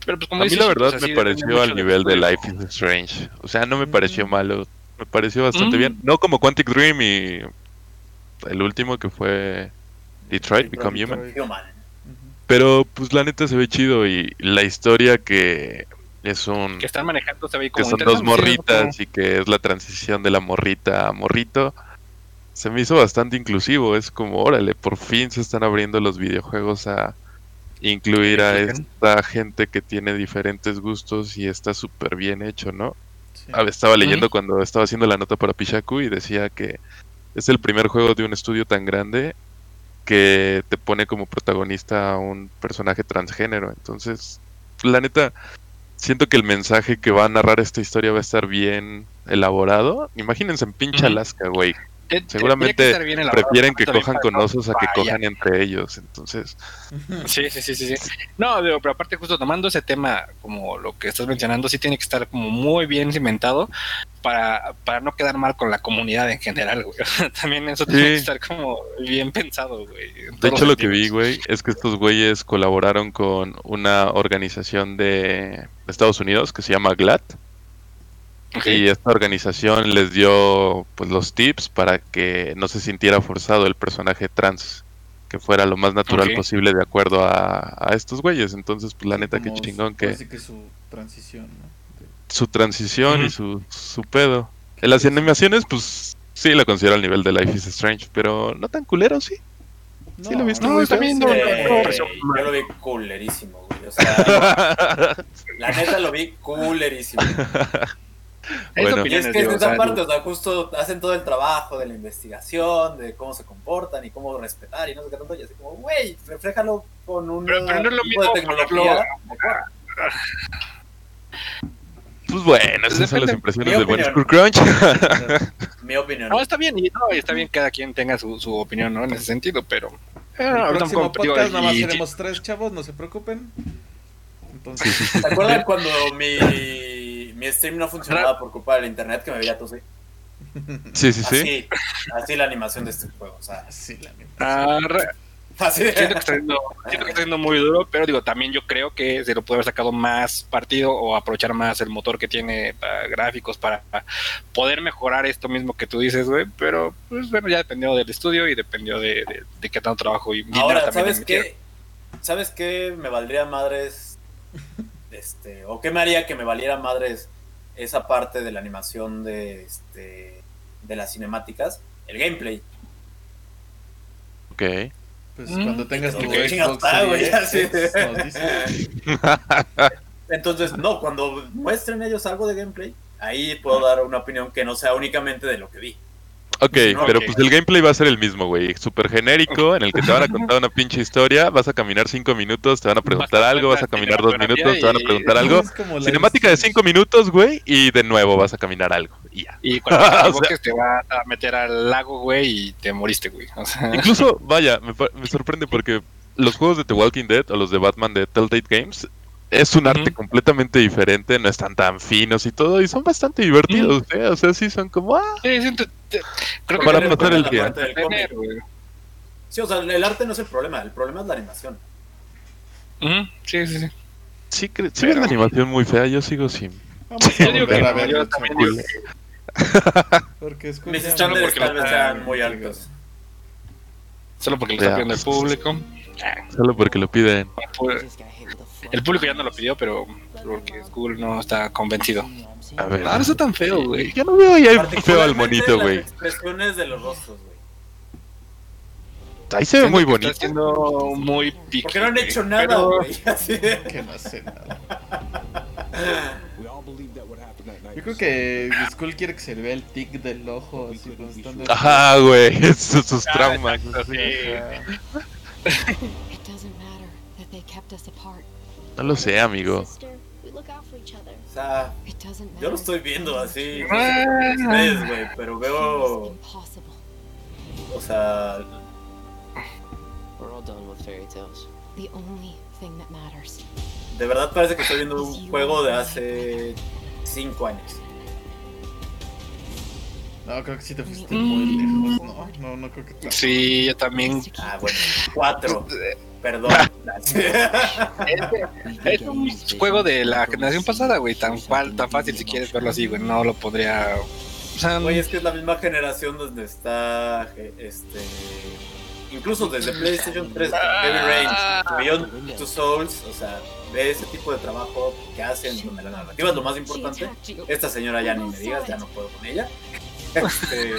pero pues como A mí dices, la verdad me pareció al nivel de. Life is Strange. O sea, no me Mm. pareció malo. Me pareció bastante Mm. bien. No como Quantic Dream y el último que fue Detroit Become Detroit. Human. Pero pues la neta se ve chido y la historia que Es un que están manejando se ve que son dos sí, morritas y que es la transición de la morrita a morrito. Se me hizo bastante inclusivo, es como, órale, por fin se están abriendo los videojuegos a incluir a esta gente que tiene diferentes gustos y está súper bien hecho, ¿no? Sí. A ver, estaba leyendo cuando estaba haciendo la nota para Pichaku y decía que es el primer juego de un estudio tan grande que te pone como protagonista a un personaje transgénero. Entonces, la neta, siento que el mensaje que va a narrar esta historia va a estar bien elaborado. Imagínense en pinche. Alaska, güey. Te- Seguramente que Prefieren que cojan con osos a que cojan entre ellos. Entonces, Sí, sí, sí, sí, sí. No, digo, pero aparte justo tomando ese tema, como lo que estás mencionando, sí tiene que estar como muy bien cimentado para, para no quedar mal con la comunidad en general, güey. También eso tiene que estar como bien pensado, güey. de hecho, lo que vi, güey, es que estos güeyes colaboraron con una organización de Estados Unidos que se llama GLAD. Ok. Y esta organización les dio pues los tips para que no se sintiera forzado el personaje trans, que fuera lo más natural posible de acuerdo a, a estos güeyes. Entonces, pues la neta, qué Como chingón su- que que su transición, ¿no? Su transición y su, su pedo. En las animaciones, pues sí la considero al nivel de Life is Strange, pero no tan culero, sí. Sí, lo viste No, muy bien, no, Eh, no, no, no, yo lo vi culerísimo, güey. O sea, la neta lo vi culerísimo. Bueno. Y es que digo, esa o sea, parte, o sea, justo hacen todo el trabajo de la investigación, de cómo se comportan y cómo respetar y no sé qué tanto. Y así como, güey, refléjalo con un Pero- pero no es lo tipo de tecnología. Pues bueno, esas son las impresiones del buen opinión. Skullcrunch. Mi opinión. No, está bien, y, no, está bien que cada quien tenga su, su opinión, ¿no? En ese sentido, pero... eh, El próximo podcast nada más y- seremos tres chavos, no se preocupen. Entonces, ¿Te acuerdas cuando mi, mi stream no funcionaba por culpa del internet que me veía tosí? Sí, sí, sí. Así, así la animación de este juego, o sea, así la neta. Ah, re- así de... siento, que está siendo, siento que está siendo muy duro, pero digo, también yo creo que se lo puede haber sacado más partido o aprovechar más el motor que tiene para gráficos para poder mejorar esto mismo que tú dices, güey. Pero, pues bueno, ya dependió del estudio y dependió de, de, de qué tanto trabajo y Ahora, ¿sabes qué? ¿Sabes qué me valdría madres? Este, o qué me haría que me valiera madres esa parte de la animación de este de las cinemáticas, el gameplay. Ok. Pues Mm. cuando tengas tu Xbox está, güey, Series así. X, nos dices. Entonces, no, cuando muestren ellos algo de gameplay, ahí puedo dar una opinión que no sea únicamente de lo que vi. Ok, No, pero pues el gameplay va a ser el mismo, güey. Súper genérico, en el que te van a contar una pinche historia, vas a caminar cinco minutos, te van a preguntar Vas algo, vas a caminar dos minutos, te van a preguntar algo. Cinemática de cinco minutos, güey, y de nuevo vas a caminar algo. Y ya. Y cuando te O sea- equivoques te va a meter al lago, güey, y te moriste, güey. O sea, Incluso, vaya, me, me sorprende porque los juegos de The Walking Dead o los de Batman de Telltale Games es un arte Ujú. completamente diferente, no están tan finos y todo, y son bastante divertidos, ¿eh? O sea, sí son como, ah, sí, siento- te- creo que Para pasar el la día. Sí, o sea, el arte no es el problema, el problema es la animación. Ujú, Sí, sí, sí. sí, cre- sí Pero- es una animación muy fea, yo sigo sin... Yo digo que volver a no, verlo, yo también chavos, digo que- Porque Skull Mis estándares porque tal vez sean muy altos. Solo porque lo está pidiendo el Veamos. público. Solo porque lo piden. El público ya no lo pidió, pero porque Google no está convencido. A ver. Ah, no está tan feo, güey. Yo no veo ahí feo al monito, las güey. expresiones de los rostros, güey. Ahí se ve Siento muy que bonito. Está siendo muy picky. Porque no han hecho nada, pero- güey. De- Que no sé nada. Yo creo que Skull quiere que se le vea el tic del ojo así Ajá, güey. Esos sus Ah, traumas. It doesn't matter that they kept us apart. No lo sé, amigo. O sea, yo lo estoy viendo así. no sé ustedes, güey, pero veo, o sea, We're all done with fairy tales. The only thing that matters. de verdad parece que estoy viendo un juego de hace cinco años. No, creo que sí te fuiste Mm. muy lejos. No, no, no creo que te... Sí, yo también. Ah, bueno, cuatro. Perdón. Es un juego de la generación pasada, güey. Tan, fal- tan fácil si quieres verlo así, güey. No lo podría. O sea, Güey, es que es la misma generación donde está este incluso desde PlayStation 3, Heavy Rain, Beyond Two Souls, o sea, ve ese tipo de trabajo que hacen donde la narrativa es lo más importante. Esta señora ya ni me digas, ya no puedo con ella. Este,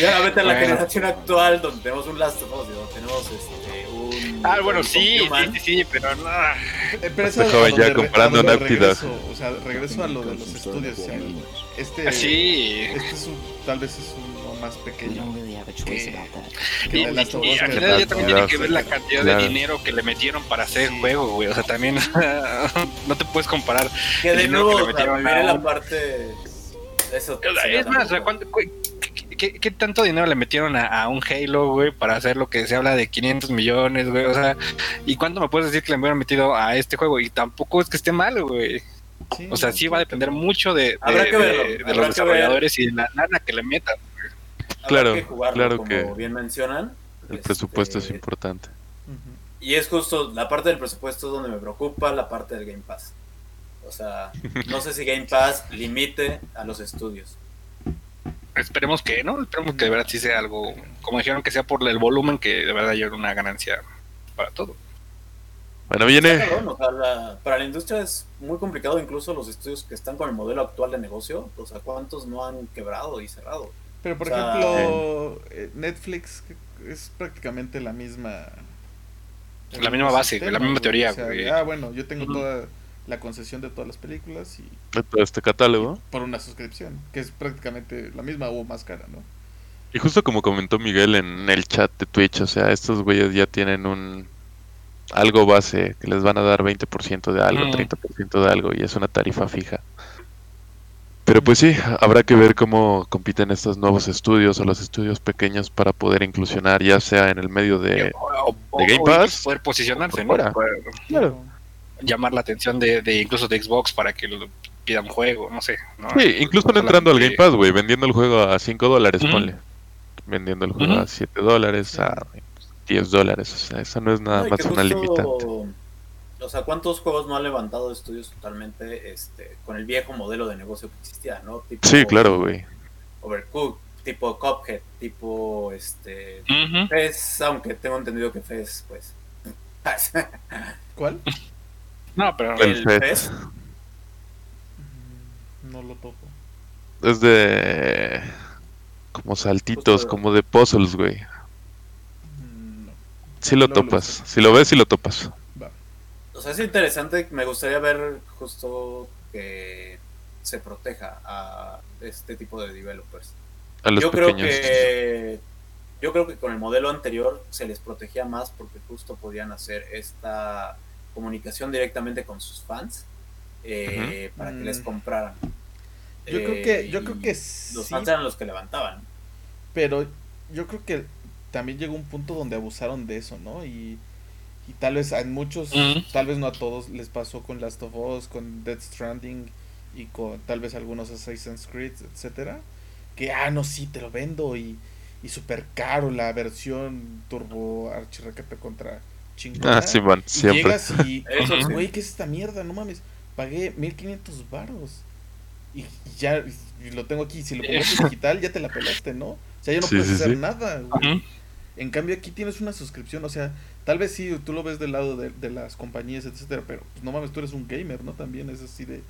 y ahora vete a la Bueno. generación actual donde tenemos un Last of Us, y donde tenemos este, un. Ah, bueno, un sí, sí, Human. sí, sí, pero no. Eh, pero eso Este joven ya re- comparando a donde Naughty Dog. regreso, O sea, regreso a lo de los estudios. O sea, este, Sí. este es un, tal vez es uno más pequeño. that. que Y, The Last of y Us, al que- final ya también tiene que ver la cantidad Claro. de dinero que le metieron para hacer Sí. el juego, güey. O sea, también no te puedes comparar. Que de nuevo, que le o sea, metieron me viene a la parte. Eso. Es más, o sea, tampoco. ¿cuánto- cu- qué, qué- qué tanto dinero le metieron a, a un Halo, güey, para hacer lo que se habla de 500 millones, güey? O sea, ¿y cuánto me puedes decir que le hubieran metido a este juego? Y tampoco es que esté mal, güey. Sí, O sea, sí va a depender mucho de, de- Habrá que de- verlo, de habrá los que desarrolladores y de la lana que le metan. Claro, que jugarlo, claro como que bien mencionan. El Este, presupuesto es importante. Ujú. Y es justo la parte del presupuesto es donde me preocupa la parte del Game Pass. O sea, no sé si Game Pass limite a los estudios. Esperemos que, ¿no? Esperemos que de verdad sí sea algo, como dijeron, que sea por el volumen, que de verdad haya una ganancia para todo. Bueno, viene. cabrón, o sea, la- para la industria es muy complicado, incluso los estudios que están con el modelo actual de negocio. O sea, ¿cuántos no han quebrado y cerrado? Pero por O sea, ejemplo, eh, Netflix es prácticamente la misma. La misma base, la misma teoría, O sea, güey. ah, bueno, yo tengo toda la concesión de todas las películas y de todo este catálogo. por una suscripción, que es prácticamente la misma o más cara, ¿no? Y justo como comentó Miguel en el chat de Twitch, o sea, estos güeyes ya tienen un algo base que les van a dar 20% de algo, Mm. 30% de algo y es una tarifa fija. Pero pues sí, habrá que ver cómo compiten estos nuevos estudios o los estudios pequeños para poder inclusionar ya sea en el medio de... O- o- de Game o Pass, poder posicionarse. Llamar la atención de, de incluso de Xbox para que lo pidan juego, no sé. ¿no? Sí, incluso no entrando al Game Pass, güey, vendiendo el juego a 5 dólares, ponle. Vendiendo el juego a 7 dólares, a 10 dólares, o sea, eso no es nada más que una justo, limitante. O sea, ¿cuántos juegos no han levantado estudios totalmente este, con el viejo modelo de negocio que existía, ¿no? Tipo Sí, claro, güey. Overcooked, tipo Cuphead, tipo este. Fez, aunque tengo entendido que Fez, pues. ¿Cuál? No, pero El el Mm, No lo topo. Es de... Como saltitos, como de puzzles, güey. Mm, No. Sí lo topas. Si lo ves, sí lo topas. Va. o sea, es interesante, me gustaría ver justo que se proteja a este tipo de developers. A los yo creo que yo creo que con el modelo anterior se les protegía más porque justo podían hacer esta comunicación directamente con sus fans eh, para que Mm. les compraran. Yo creo Eh, que, yo y creo que los sí, fans eran los que levantaban. pero yo creo que también llegó un punto donde abusaron de eso, ¿no? Y, y tal vez a muchos, tal vez no a todos les pasó con Last of Us, con Death Stranding y con tal vez algunos Assassin's Creed, etcétera, que ah no sí te lo vendo y, y super caro la versión turbo archirrequete contra chingona. Ah, sí, man, y siempre. llegas y Eso sí. güey, ¿qué es esta mierda? No mames, pagué 1500 varos. Y, y ya y lo tengo aquí, si lo compras en digital ya te la pelaste, ¿no? O sea, ya no Sí, puedes sí, hacer sí. nada, güey. En cambio aquí tienes una suscripción, o sea, tal vez sí, tú lo ves del lado de, de las compañías, etcétera, pero pues, no mames, tú eres un gamer, ¿no? También es así de,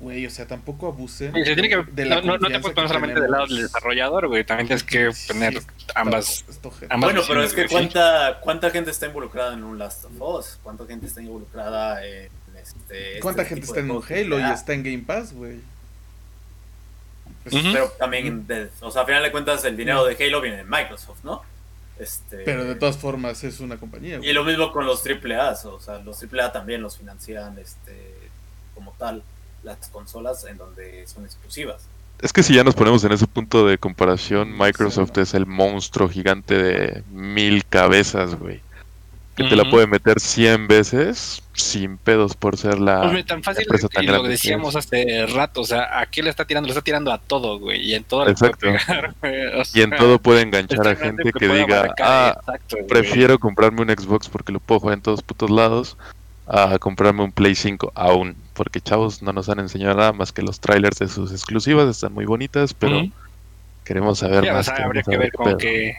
güey, o sea, tampoco abusen Y se tiene que, de la no, no, no te puedes poner solamente del lado del desarrollador, güey. También tienes que Sí, tener sí, ambas. Esto, gente. ambas Bueno, pero es que sí. cuánta cuánta gente está involucrada en un Last of Us, cuánta gente está involucrada en este ¿Cuánta este gente está en un Halo y está en Game Pass, güey? Pues, Ujú. Pero también, de- o sea, a final de cuentas, el dinero de Halo viene de Microsoft, ¿no? Este, Pero de todas formas es una compañía, güey. Y lo mismo con los AAA, o sea, los AAA también los financian este, como tal las consolas en donde son exclusivas. Es que si ya nos ponemos en ese punto de comparación, Sí, Microsoft no. es el monstruo gigante de mil cabezas, güey. Que te la puede meter 100 veces sin pedos por ser la Pues, tan fácil, empresa tan y lo decíamos es. hace rato, o sea, ¿a qué le está tirando? Le está tirando a todo, güey, y en todo le puede Exacto. pegar, güey, o Y en todo puede enganchar a gente que puede diga, ah, exacto, prefiero comprarme un Xbox porque lo puedo jugar en todos putos lados a comprarme un Play 5 aún. Porque chavos no nos han enseñado nada más que los trailers de sus exclusivas están muy bonitas, pero queremos saber Ya, o más. sea, habría que ver qué con qué,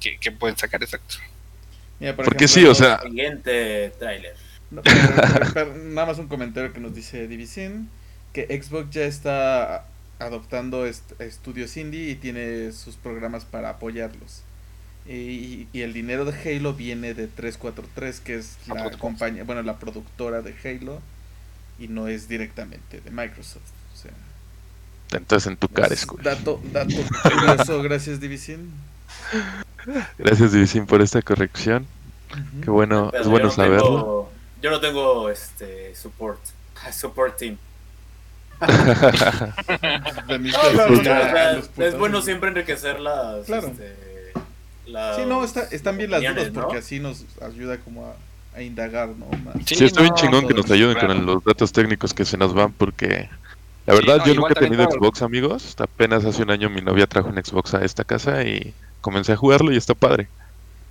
que, que pueden sacar exacto. Mira, por Porque ejemplo, sí, o sea, Siguiente tráiler. No, pero- pero nada más un comentario que nos dice Divisin que Xbox ya está adoptando est- estudios indie y tiene sus programas para apoyarlos. Y, y el dinero de Halo viene de 343, que es la compañía, bueno, la productora de Halo y no es directamente de Microsoft. O sea, entonces en tu cara, es Skull. dato, dato curioso, gracias Divisin. Gracias, Divisin, por esta corrección. Qué bueno, Pero es yo bueno no saberlo. tengo- yo no tengo este support. Support team. No, o sea, es bueno siempre enriquecer las. Claro. este, las Sí, no, está, están bien las dudas porque así nos ayuda como a, a indagar, ¿no? Más. Sí, está bien no, chingón que pues, nos ayuden claro. con los datos técnicos que se nos van porque la Sí, verdad no, yo nunca he tenido Xbox amigos, apenas hace un año mi novia trajo un Xbox a esta casa y comencé a jugarlo y está padre.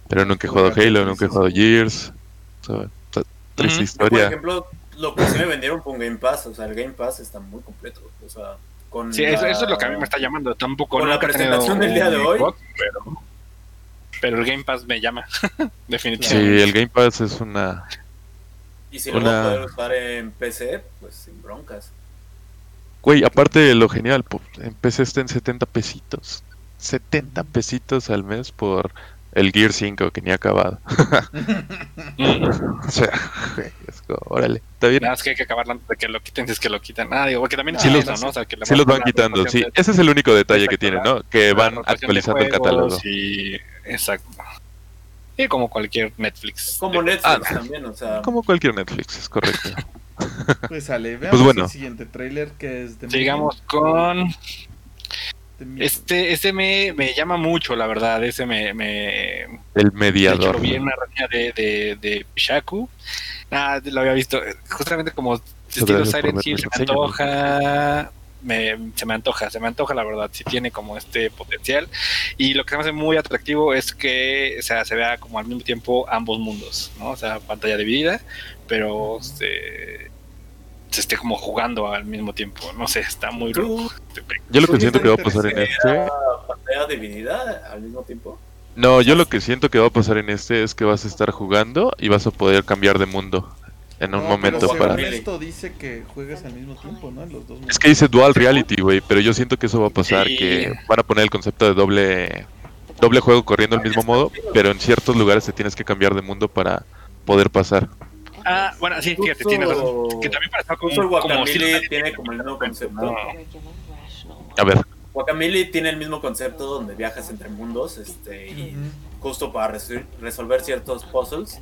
Pero nunca he jugado Halo, nunca he jugado. Gears. o sea, está triste. Yo, por historia. ejemplo, lo que sí me vendieron un Game Pass. O sea, el Game Pass está muy completo. O sea, con. Sí, eso, la- eso es lo que a mí me está llamando. Tampoco Con la presentación del día de hoy. Xbox, pero, pero el Game Pass me llama. Sí, Definitivamente. el Game Pass es una... Y si lo una- vas a poder usar en PC, pues sin broncas. Güey, aparte de lo genial, po- en PC está en 70 pesitos. 70 pesitos al mes por el Gear 5 que ni ha acabado. O sea, es como, órale, está bien. Nada más que hay que acabarlo antes de que lo quiten, si es que lo quitan. Ah, digo, porque también Sí es los- eso, ¿no? O sea, que Sí los van quitando, sí. de- Ese es el único detalle que tienen, ¿no? Que van actualizando el catálogo. Y... Exacto. Y como cualquier Netflix. Como Netflix ah, también, o sea. Como cualquier Netflix, es correcto. Pues sale, veamos bueno. el siguiente trailer que es de Sigamos con... Este, este me, me llama mucho, la verdad. Ese me... me... El mediador. lo vi en una reseña de, de, de Shaku. Ah, lo había visto. Justamente como estilo Silent Hill, se me antoja. Me, se me antoja, se me antoja la verdad. Sí tiene como este potencial. Y lo que se me hace muy atractivo es que o sea, se vea como al mismo tiempo ambos mundos, ¿no? O sea, pantalla dividida, pero este, se esté como jugando al mismo tiempo. No sé, está muy loco. este Yo lo que ¿Tú siento que va a pasar en este... era pantalla dividida al mismo tiempo? No, yo lo que siento que va a pasar en este es que vas a estar jugando y vas a poder cambiar de mundo en un No, momento pero para... esto dice que juegas al mismo tiempo, ¿no? En los dos Es que dice dual reality, güey, pero yo siento que eso va a pasar, Sí. que van a poner el concepto de doble doble juego corriendo al mismo modo, pero en ciertos lugares te tienes que cambiar de mundo para poder pasar. Ah, bueno, sí, fíjate, Justo- tienes razón. Que también para Justo el como, como Guacamole si- tiene como el mismo concepto. No. A ver, Guacamole tiene el mismo concepto donde viajas entre mundos este, y justo para resol- resolver ciertos puzzles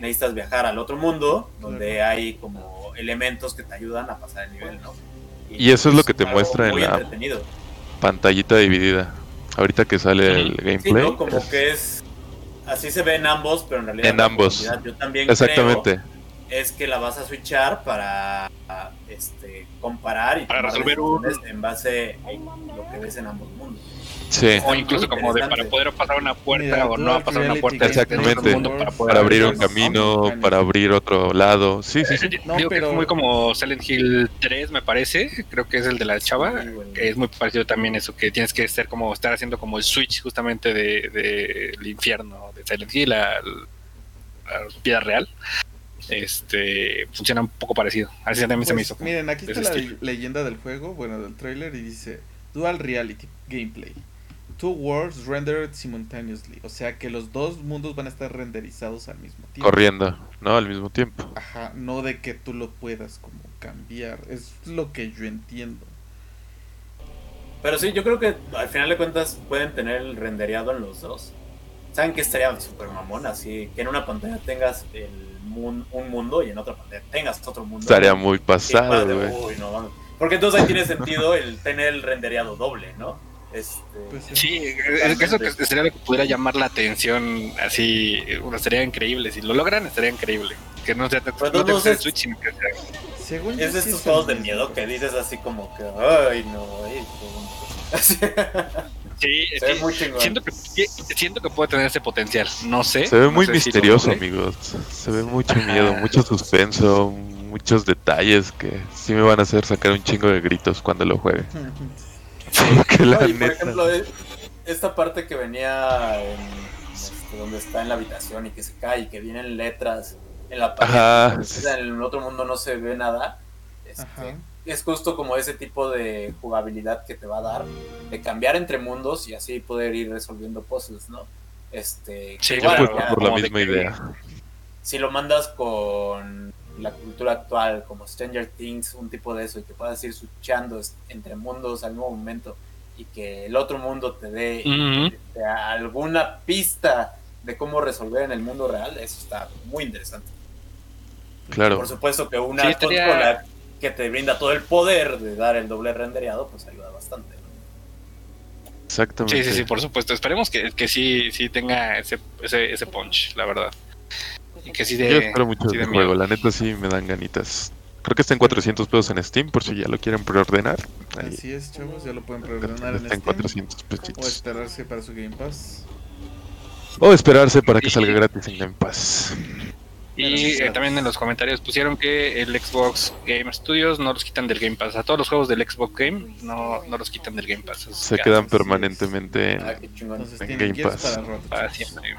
necesitas viajar al otro mundo donde hay como elementos que te ayudan a pasar el nivel, ¿no? Y eso es lo que te muestra en la- pantallita dividida. Ahorita que sale el Sí, gameplay. ¿no? Como que es así se ve en ambos, pero en realidad En ambos. jugabilidad, Yo también Exactamente. creo es que la vas a switchar para este comparar y Para resolver decisiones en base a lo que ves en ambos mundos. Sí. O incluso como de para poder pasar una puerta Mira, o no pasar una puerta. games Exactamente. mundo para poder Para abrir un camino, para abrir otro lado. Sí, sí, sí. No, Digo que es muy como Silent Hill 3, me parece. Creo que es el de la chava. Sí, güey. que es muy parecido también eso, que tienes que ser como estar haciendo como el switch justamente del de, infierno de Silent Hill al, a vida real. Este funciona un poco parecido. Así también se me Pues, hizo. miren, aquí está la estilo. leyenda del juego, bueno, del trailer, y dice Dual Reality Gameplay. Two worlds rendered simultaneously. O sea que los dos mundos van a estar renderizados al mismo tiempo. Corriendo, ¿no? Al mismo tiempo. Ajá, no de que tú lo puedas como cambiar. Es lo que yo entiendo. Pero sí, yo creo que al final de cuentas pueden tener el rendereado en los dos. ¿Saben que estaría súper mamón? Así que en una pantalla tengas el mun- un mundo y en otra pantalla tengas otro mundo. Estaría muy pasado, güey. no. Porque entonces ahí tiene sentido el tener el rendereado doble, ¿no? Este, Pues sí. Es que eso que sería lo que pudiera llamar la atención así, bueno, sería increíble. Si lo logran, estaría increíble. Que no sea no Switch, sino que sea Según yo es de sí estos es juegos el de miedo que dices así como que, ay, no, ay, Así- Sí, Se ve muy chingón. siento que siento que puede tener ese potencial. No sé. Se ve no muy si misterioso, amigos. Se ve mucho miedo, mucho suspenso, muchos detalles que sí me van a hacer sacar un chingo de gritos cuando lo juegue. Porque la No, y por ejemplo, esta parte que venía en este, donde está en la habitación y que se cae y que vienen letras en la pared. Ajá. En el otro mundo no se ve nada. Este, Ajá. Es justo como ese tipo de jugabilidad que te va a dar, de cambiar entre mundos y así poder ir resolviendo puzzles, ¿no? Este, Sí, que Yo ya, por la misma que- idea. si lo mandas con la cultura actual, como Stranger Things, un tipo de eso, y que puedas ir switchando entre mundos al mismo momento y que el otro mundo te dé alguna pista de cómo resolver en el mundo real, eso está muy interesante. Claro. Por supuesto que una Sí, estaría- consola que te brinda todo el poder de dar el doble rendereado, pues ayuda bastante. ¿no? Exactamente. Sí, sí, sí, por supuesto. Esperemos que, que sí, sí tenga ese, ese, ese punch, la verdad. Y que sí de, Yo espero mucho sí de juego, la neta sí me dan ganitas. Creo que está en 400 pesos en Steam, por si ya lo quieren preordenar. Ahí Así es, chavos, ya lo pueden preordenar en está en Steam 400 o pesitos. esperarse para su Game Pass. O esperarse para que salga gratis en Game Pass. Y eh, también en los comentarios pusieron que el Xbox Game Studios no los quitan del Game Pass. A todos los juegos del Xbox Game no, no los quitan del Game Pass. Se quedan permanentemente. Ah. Entonces En tienen Game Pass. para siempre.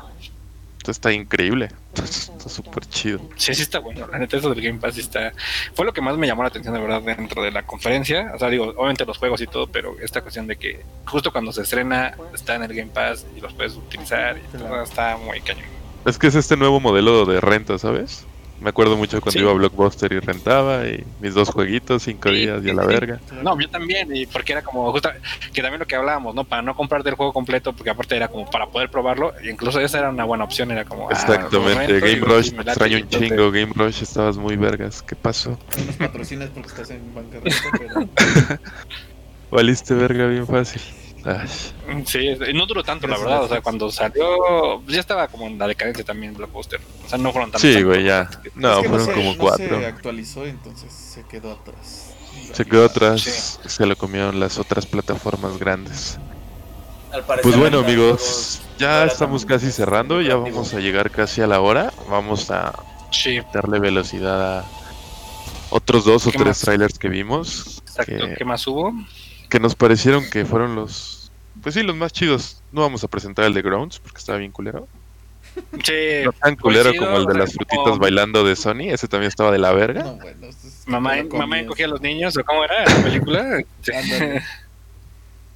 Esto está increíble. Está súper chido. Sí, sí está bueno. La neta, eso del Game Pass sí está. Fue lo que más me llamó la atención, de verdad, dentro de la conferencia. O sea, digo, obviamente los juegos y todo, pero esta cuestión de que justo cuando se estrena está en el Game Pass y los puedes utilizar y todo está muy cañón. Es que es este nuevo modelo de renta, ¿sabes? Me acuerdo mucho cuando Sí. iba a Blockbuster y rentaba y mis dos jueguitos, cinco Sí, días y a la sí. verga. No, yo también, y porque era como justo que también lo que hablábamos, ¿no? Para no comprarte el juego completo, porque aparte era como para poder probarlo, e incluso esa era una buena opción, era como. ah, Exactamente. Game Rush, me extraño un chingo. Game Rush, estabas muy vergas. ¿Qué pasó? No nos patrocinas porque estás en bancarrota, pero Valiste verga bien fácil. Sí, no duró tanto, Gracias, la verdad. O sea, cuando salió, pues ya estaba como en la decadencia también Blockbuster. O sea, no fueron tantos. Sí, güey, ya. No, es que fueron se- como no cuatro. se actualizó, entonces se quedó atrás. Se quedó atrás. Se lo comieron las otras plataformas grandes. Al parecer, Pues bueno, amigos, ya estamos tan casi cerrando. Ya vamos a llegar casi a la hora. Vamos a Sí, darle velocidad a otros dos o ¿Qué tres más? trailers que vimos. exacto. Que, ¿Qué más hubo? que nos parecieron que fueron los. Pues sí, los más chidos. No vamos a presentar el de Grounds porque estaba bien culero. Sí, No tan culero coincido, como el de las frutitas como- bailando de Sony. Ese también estaba de la verga. No, bueno, es Mamá, mamá encogía a los niños, o cómo era la película.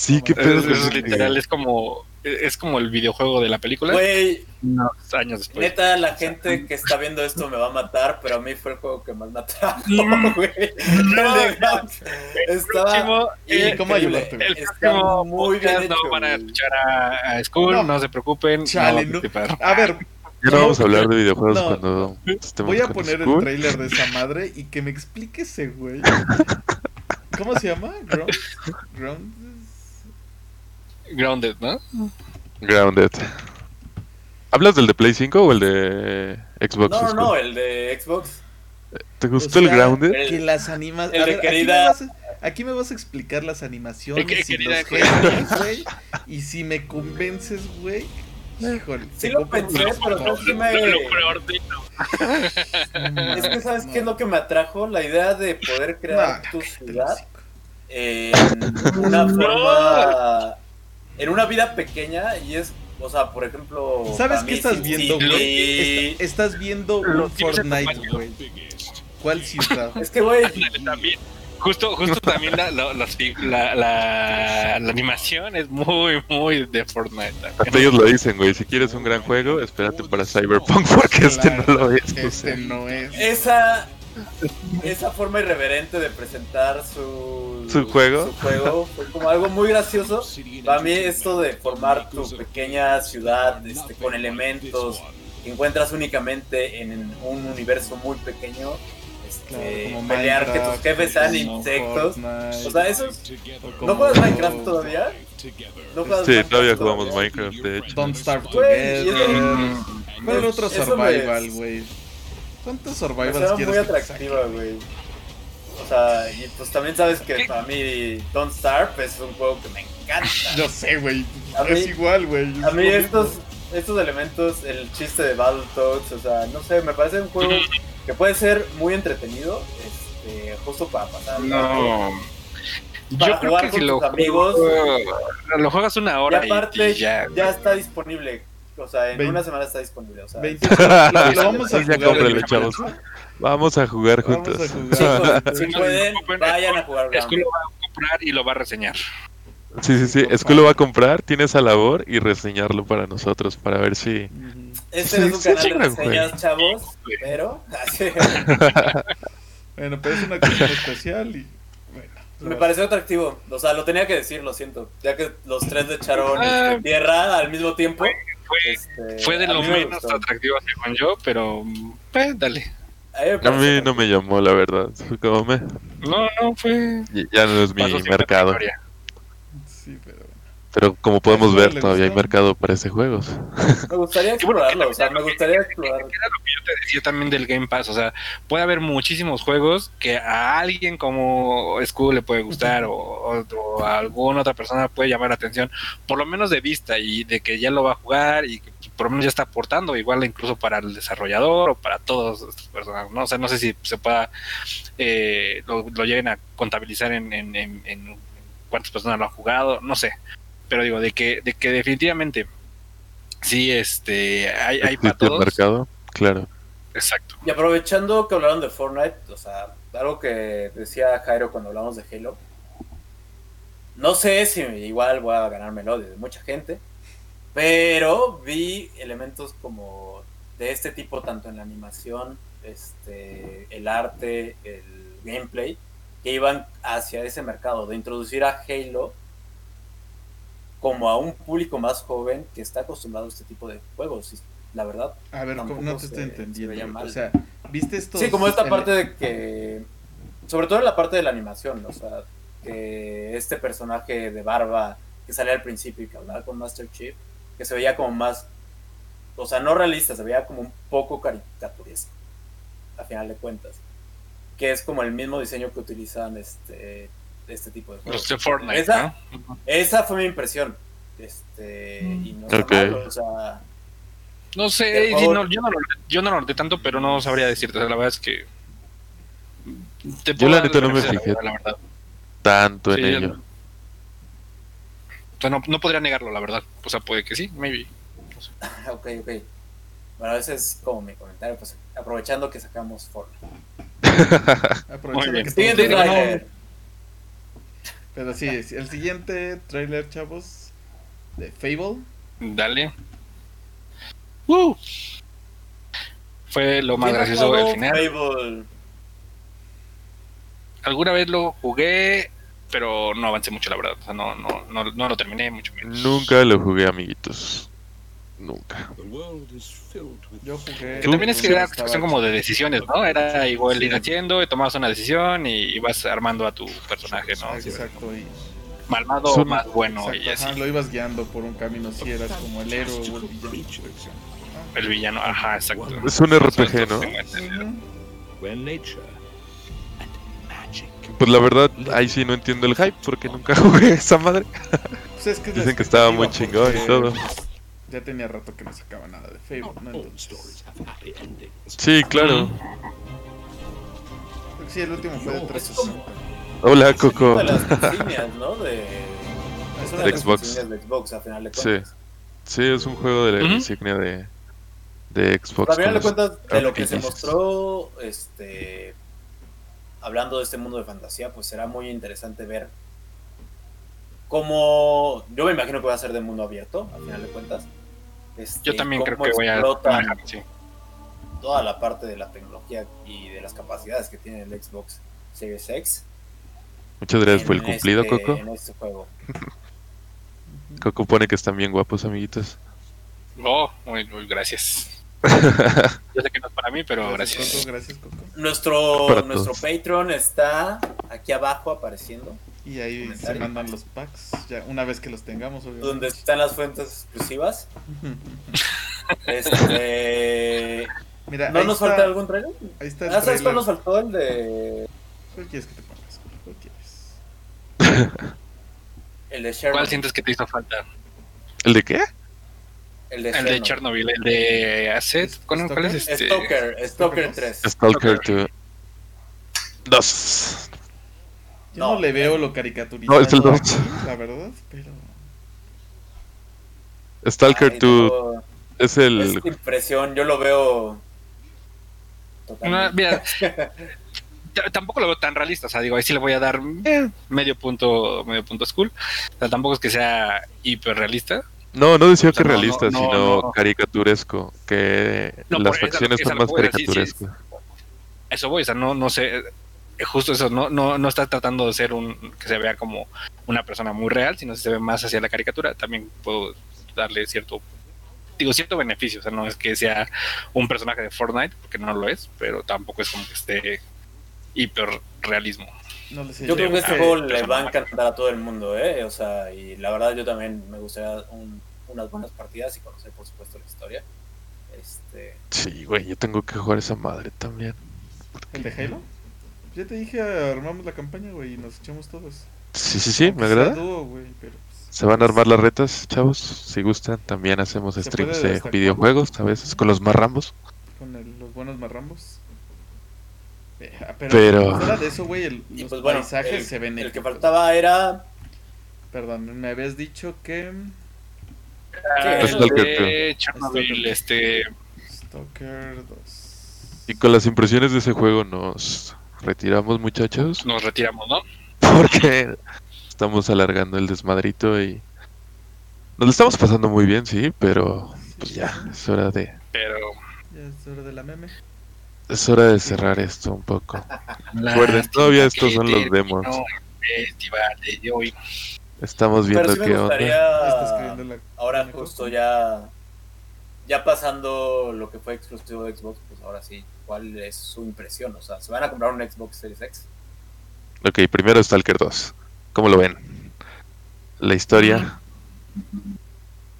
Sí. Qué Eso- pedo. Es ese literal, es como, es como el videojuego de la película. Güey, unos años después. neta, la gente que está viendo esto me va a matar, pero a mí fue el juego que más me atrajo, Mm. güey. El de Grounds Estaba próximo, ¿Y cómo increíble. ayudarte, güey? El próximo muy bien hecho, no van a escuchar a, a Skull, No. no, se preocupen. Chale, no no. a ver, Ya no No, vamos a hablar de videojuegos no. cuando estemos voy a con poner el trailer de esa madre y que me explique ese güey. ¿Cómo se llama? Ground. Ground. Grounded, ¿no? Grounded. ¿Hablas del de Play 5 o el de Xbox? No, no, no, el de Xbox. ¿Te gustó O el Grounded? el- Que las animaciones. el de Aquí, me querida- vas a- aquí me vas a explicar las animaciones El que- y los güey. Y si me convences, güey. Híjole. Sí lo pensé, un pero creo que me... Es que, ¿sabes qué es lo que me atrajo? La idea de poder crear No, tu ciudad en una No. forma... En una vida pequeña y es... O sea, por ejemplo... ¿Sabes qué estás viendo, güey? Está- estás viendo Los Fortnite, güey. ¿Cuál ciudad? Es que, güey, También. Justo, justo también la, la, la, la, la animación es muy, muy de Fortnite. Hasta ellos lo dicen, güey. Si quieres un gran juego, espérate para Cyberpunk porque este no lo es. Este no es. esa... Esa forma irreverente de presentar su... ¿Su juego? Su juego fue como algo muy gracioso. Para mí esto de formar tu pequeña ciudad este, con elementos que encuentras únicamente en un universo muy pequeño, este, Claro, como pelear que tus Minecraft, jefes sean insectos. Fortnite, O sea, eso es- ¿No juegas Minecraft todavía? ¿No juegas Sí, Minecraft todavía jugamos Minecraft, de hecho. Don't Starve Güey, Together. ¿Cuál otro survival, güey? ¿Cuántos survivals quieres muy que te atractiva, güey. O sea, y pues también sabes que ¿Qué? para mí Don't Starve es un juego que me encanta. Yo sé, güey. A Es igual, güey. A mí lo estos, estos elementos, el chiste de Battletoads, o sea, no sé, me parece un juego que puede ser muy entretenido, este, justo para pasar. No. Para Yo creo jugar que con si lo tus amigos. juego- lo juegas una hora y, aparte, y ya. ya, está disponible O sea, en Vein- una semana está disponible. O sea, 20 lo, lo vamos a jugar. chavos. Vamos a jugar Vamos juntos. a jugar. chicos, si Sí, pueden, sí, vayan a jugar Skull Grounded. lo va a comprar y lo va a reseñar. Sí, sí, sí. Por Skull lo va a comprar, tiene esa labor y reseñarlo para nosotros, para ver si... Este Sí, es un sí, canal de chingan, güey. reseñas, chavos, pero Bueno, pero es una ocasión especial y bueno. me pareció atractivo. O sea, lo tenía que decir, lo siento. Ya que los tres le echaron Ah. este, tierra al mismo tiempo. Fue, este, fue de lo me menos gustó. atractivo según yo, pero pues dale. A A mí no me llamó, la verdad. Fue como me... No, no, fue... Ya no es mi mercado. categoría. Pero como podemos ver, todavía hay mercado para este juego. Me gustaría explorarlo, o sea, me lo que- gustaría era explorar. lo que yo te decía también del Game Pass, o sea, puede haber muchísimos juegos que a alguien como Skull le puede gustar o, o- o a alguna otra persona puede llamar la atención, por lo menos de vista y de que ya lo va a jugar y que por lo menos ya está aportando, igual incluso para el desarrollador o para todas estas personas, ¿no? O sea, no sé si se pueda, eh, lo, lo lleguen a contabilizar en, en- en- en cuántas personas lo han jugado, no sé, pero digo, de que, de que definitivamente sí, este, hay, hay para ¿Existe el todos. mercado? Claro. Exacto. Y aprovechando que hablaron de Fortnite, o sea, algo que decía Jairo cuando hablamos de Halo. No sé si igual voy a ganarme el odio de mucha gente, pero vi elementos como de este tipo tanto en la animación, este, el arte, el gameplay, que iban hacia ese mercado de introducir a Halo como a un público más joven que está acostumbrado a este tipo de juegos. Y la verdad, A ver, no te estoy entendiendo. O sea, ¿viste esto? Sí, como esta parte de que. Sobre todo en la parte de la animación, o sea, que este personaje de barba que salía al principio y que hablaba con Master Chief, que se veía como más. O sea, no realista, se veía como un poco caricaturesco, a final de cuentas. Que es como el mismo diseño que utilizan este, este tipo de juegos. Los de Fortnite, Esa, ¿no? esa fue mi impresión. Este, y no está Ok. mal, o sea, No sé, sí, no, yo, no lo, yo no lo noté tanto, pero no sabría decirte. o sea, la verdad es que. te Yo la neta no me fijé. La verdad. Tanto en Sí, yo ello. no- O sea, no, no podría negarlo, la verdad. O sea, puede que sí, maybe. ok, ok. Bueno, ese es como mi comentario, pues aprovechando que sacamos Fortnite. Muy Aprovechando bien. que. Pero sí, el siguiente trailer, chavos, de Fable. Dale. ¡Uh! Fue lo más ¿Quién ha gracioso del final. Fable? Alguna vez lo jugué, pero no avancé mucho, la verdad. O sea, no, no, no, no lo terminé, mucho menos. Nunca lo jugué, amiguitos. Nunca. Yo jugué. Que también es que era cuestión como de decisiones, ¿no? Era igual ir haciendo, y tomabas una decisión y ibas armando a tu personaje, ¿no? Exacto, y Malvado Son- más bueno y exacto, ajá, así. lo ibas guiando por un camino si eras como el héroe o el villano. El villano, ajá, exacto. Es un RPG, ¿no? Pues la verdad, ahí sí no entiendo el hype porque nunca jugué esa madre. Pues es que Dicen que estaba muy chingón y porque todo. Ya tenía rato que no sacaba nada de Fable, ¿no? Entonces. Sí, claro. creo que sí, el último fue de Es 360. Hola, Es una Coco. de las insignias, ¿no? De, es una de las Xbox. insignias de Xbox, a final de cuentas. Sí, es un juego de la insignia de, de Xbox. A final de cuentas, de lo que se mostró, este, hablando de este mundo de fantasía, pues será muy interesante ver cómo, yo me imagino que va a ser de mundo abierto, a final de cuentas. Este, Yo también creo que voy a manejar, sí. toda la parte de la tecnología y de las capacidades que tiene el Xbox Series X. Muchas gracias por el cumplido, este- Coco. En este juego. Coco pone que están bien guapos, amiguitos. Oh, muy, muy gracias. Yo sé que no es para mí, pero gracias. Coco, gracias, Coco. Nuestro, Para nuestro todos. Patreon está aquí abajo apareciendo, Y ahí se Comentario. mandan los packs, ya una vez que los tengamos, donde obviamente. están las fuentes exclusivas. Este, Mira, ¿No nos está, falta algún trailer? Ahí está el Ah, ¿sabes cuál nos faltó? El de, ¿Cuál quieres que te pongas? ¿Cuál quieres? el de Chernobyl. ¿Cuál sientes que te hizo falta? ¿El de qué? El de El de Chernobyl. Chernobyl, el de Asset. ¿Cuál, cuál es este? Stalker, Stalker 3. Stalker 2. Yo no, No. le veo lo caricaturizado No, es el dos. aquí, la verdad, pero... Stalker Ay, 2 no. Es el. Esta impresión, yo lo veo. No, mira, tampoco lo veo tan realista. O sea, digo, ahí sí le voy a dar eh, medio punto, medio punto school. O sea, tampoco es que sea hiper realista. No, no decía O sea, que realista, no, no, sino no. caricaturesco. Que No, las por facciones es son más sí, caricaturescas. A Eso voy, o sea, no, no sé. Eh, Justo eso, no, no, no está tratando de ser un que se vea como una persona muy real, sino que se ve más hacia la caricatura. También puedo darle cierto, digo, cierto beneficio. O sea, no es que sea un personaje de Fortnite, porque no lo es, pero tampoco es como que esté hiper realismo. No sé. Yo creo que este Ah, juego le va a encantar a todo el mundo, ¿eh? O sea, y la verdad yo también me gustaría un- unas buenas partidas y conocer, por supuesto, la historia. Este, Sí, güey, yo tengo que jugar esa madre también. ¿El de Halo? Ya te dije, armamos la campaña, güey, y nos echamos todos. Sí, sí, sí, me Aunque agrada. dúo, güey, pero, pues, Se van a armar las retas, chavos. Si gustan, también hacemos streams de destacar. videojuegos, a veces con los más rambos. Con el- los buenos marrambos. Eh, ah, pero, Pero- fuera de eso, güey, el- los pues bueno, paisajes el, se ven el que faltaba era... Perdón, me habías dicho que Ah, es el Stalker de Chernobyl, este, Stalker 2. Y con las impresiones de ese juego nos retiramos, muchachos. nos retiramos, ¿no? Porque estamos alargando el desmadrito y nos lo estamos pasando muy bien, sí, pero pues ya, es hora de Pero Ya es hora de la meme. es hora de cerrar esto un poco. Recuerden, todavía estos son los demos. terminó el festival de hoy. Estamos Pero viendo sí qué gustaría... La... Ahora justo ya... Ya pasando lo que fue exclusivo de Xbox, pues ahora sí, ¿cuál es su impresión? O sea, ¿se van a comprar un Xbox Series X? Ok, primero Stalker 2. ¿Cómo lo ven? La historia.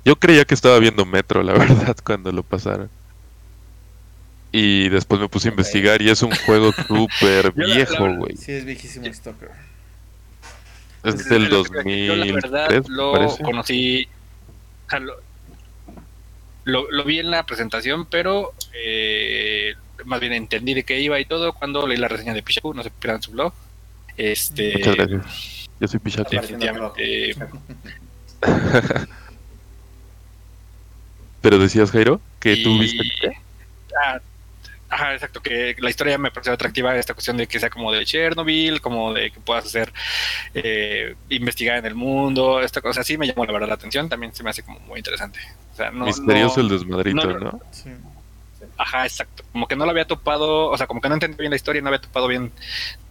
Yo creía que estaba viendo Metro, la verdad, cuando lo pasaron. Y después me puse a investigar y es un juego súper viejo, güey. Sí, es viejísimo Stalker. Es del Lo que- Yo la verdad 2003, lo parece. conocí, o sea, lo, lo, lo vi en la presentación, pero eh, más bien entendí de qué iba y todo cuando leí la reseña de Pichaku, no se pierdan su blog. Este, Muchas gracias. Yo soy Pichaco. definitivamente Pero decías, Jairo, que tú Y- viste que... Ah, ajá, exacto, que la historia me pareció atractiva, esta cuestión de que sea como de Chernobyl, como de que puedas hacer, eh, investigar en el mundo, esta cosa así me llamó la verdad la atención, también se me hace como muy interesante. O sea, no, Misterioso no- el desmadrito, no- ¿no? Sí. Ajá, exacto. Como que no lo había topado, o sea, como que no entendí bien la historia, no había topado bien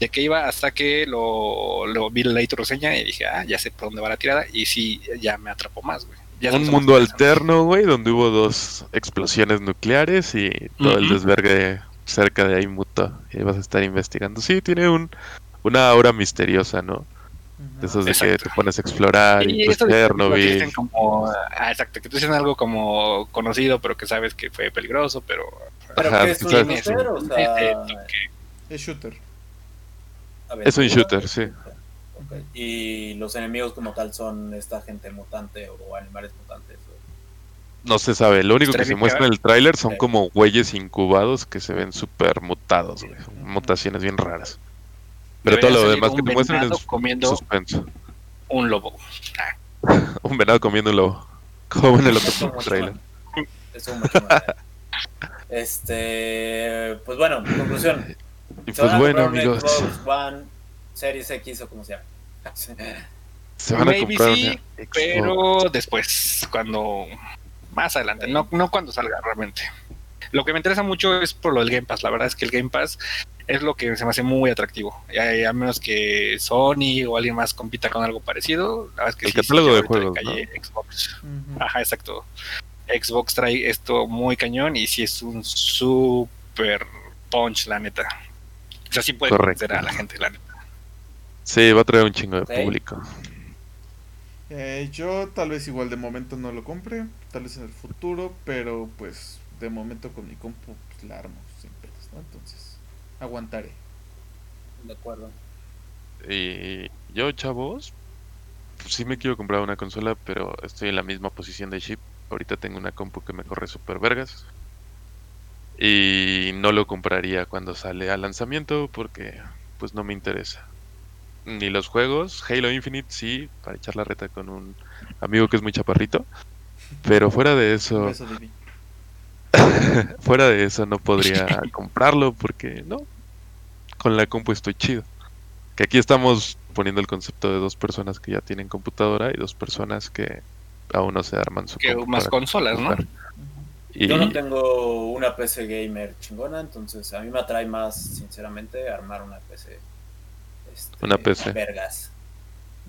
de qué iba hasta que lo, lo vi leí tu reseña y dije, ah, ya sé por dónde va la tirada y sí, ya me atrapó más, güey. Ya Un mundo alterno, güey, donde hubo dos explosiones nucleares y todo el desvergue cerca de ahí mutó. Y vas a estar investigando. Sí, tiene un una aura misteriosa, ¿no? De esos de que te pones a explorar y, Y pues que Chernobyl. dicen como, ah, exacto, que tú dicen algo como conocido, pero que sabes que fue peligroso, pero Pero Ajá, que es un shooter, o sea. Es shooter. Es un shooter, sí. Y los enemigos como tal son esta gente mutante o animales mutantes. o- No se sabe. Lo único que se muestra en el tráiler son como güeyes incubados que se ven súper mutados, güey. Mutaciones bien raras. Pero todo lo demás que te muestran es comiendo suspenso. un lobo. Un venado comiendo un lobo. Como en el otro trailer. Eso mucho más. Este, pues bueno, conclusión. Y pues bueno, amigos. Xbox One, Series X o como sea. Se van a Maybe comprar sí, una. Pero después, cuando más adelante, no, no cuando salga realmente. Lo que me interesa mucho es por lo del Game Pass. La verdad es que el Game Pass es lo que se me hace muy atractivo. Y a, a menos que Sony o alguien más compita con algo parecido, la verdad es que El sí, sí, catálogo que de juegos, calle Xbox. Ajá, exacto. Xbox trae esto muy cañón y sí es un super punch, la neta. O sea, sí puede convencer a la gente, la neta. Sí, va a traer un chingo de público. Eh, yo tal vez igual de momento no lo compre, tal vez en el futuro, pero pues de momento con mi compu pues, la armo sin pedos, ¿no? Entonces, aguantaré. De acuerdo. Y yo, chavos, pues sí me quiero comprar una consola, pero estoy en la misma posición de Ship. Ahorita tengo una compu que me corre super vergas. Y no lo compraría cuando sale al lanzamiento porque pues no me interesa. Ni los juegos, Halo Infinite sí, para echar la reta con un amigo que es muy chaparrito. Pero fuera de Un eso, beso. fuera de eso no podría comprarlo porque no, con la compu estoy chido. Que aquí estamos poniendo el concepto de dos personas que ya tienen computadora y dos personas que aún no se arman su Que más consolas, ¿no? Y Yo no tengo una PC gamer chingona, entonces a mí me atrae más, sinceramente, armar una PC. este, Una PC. Vergas.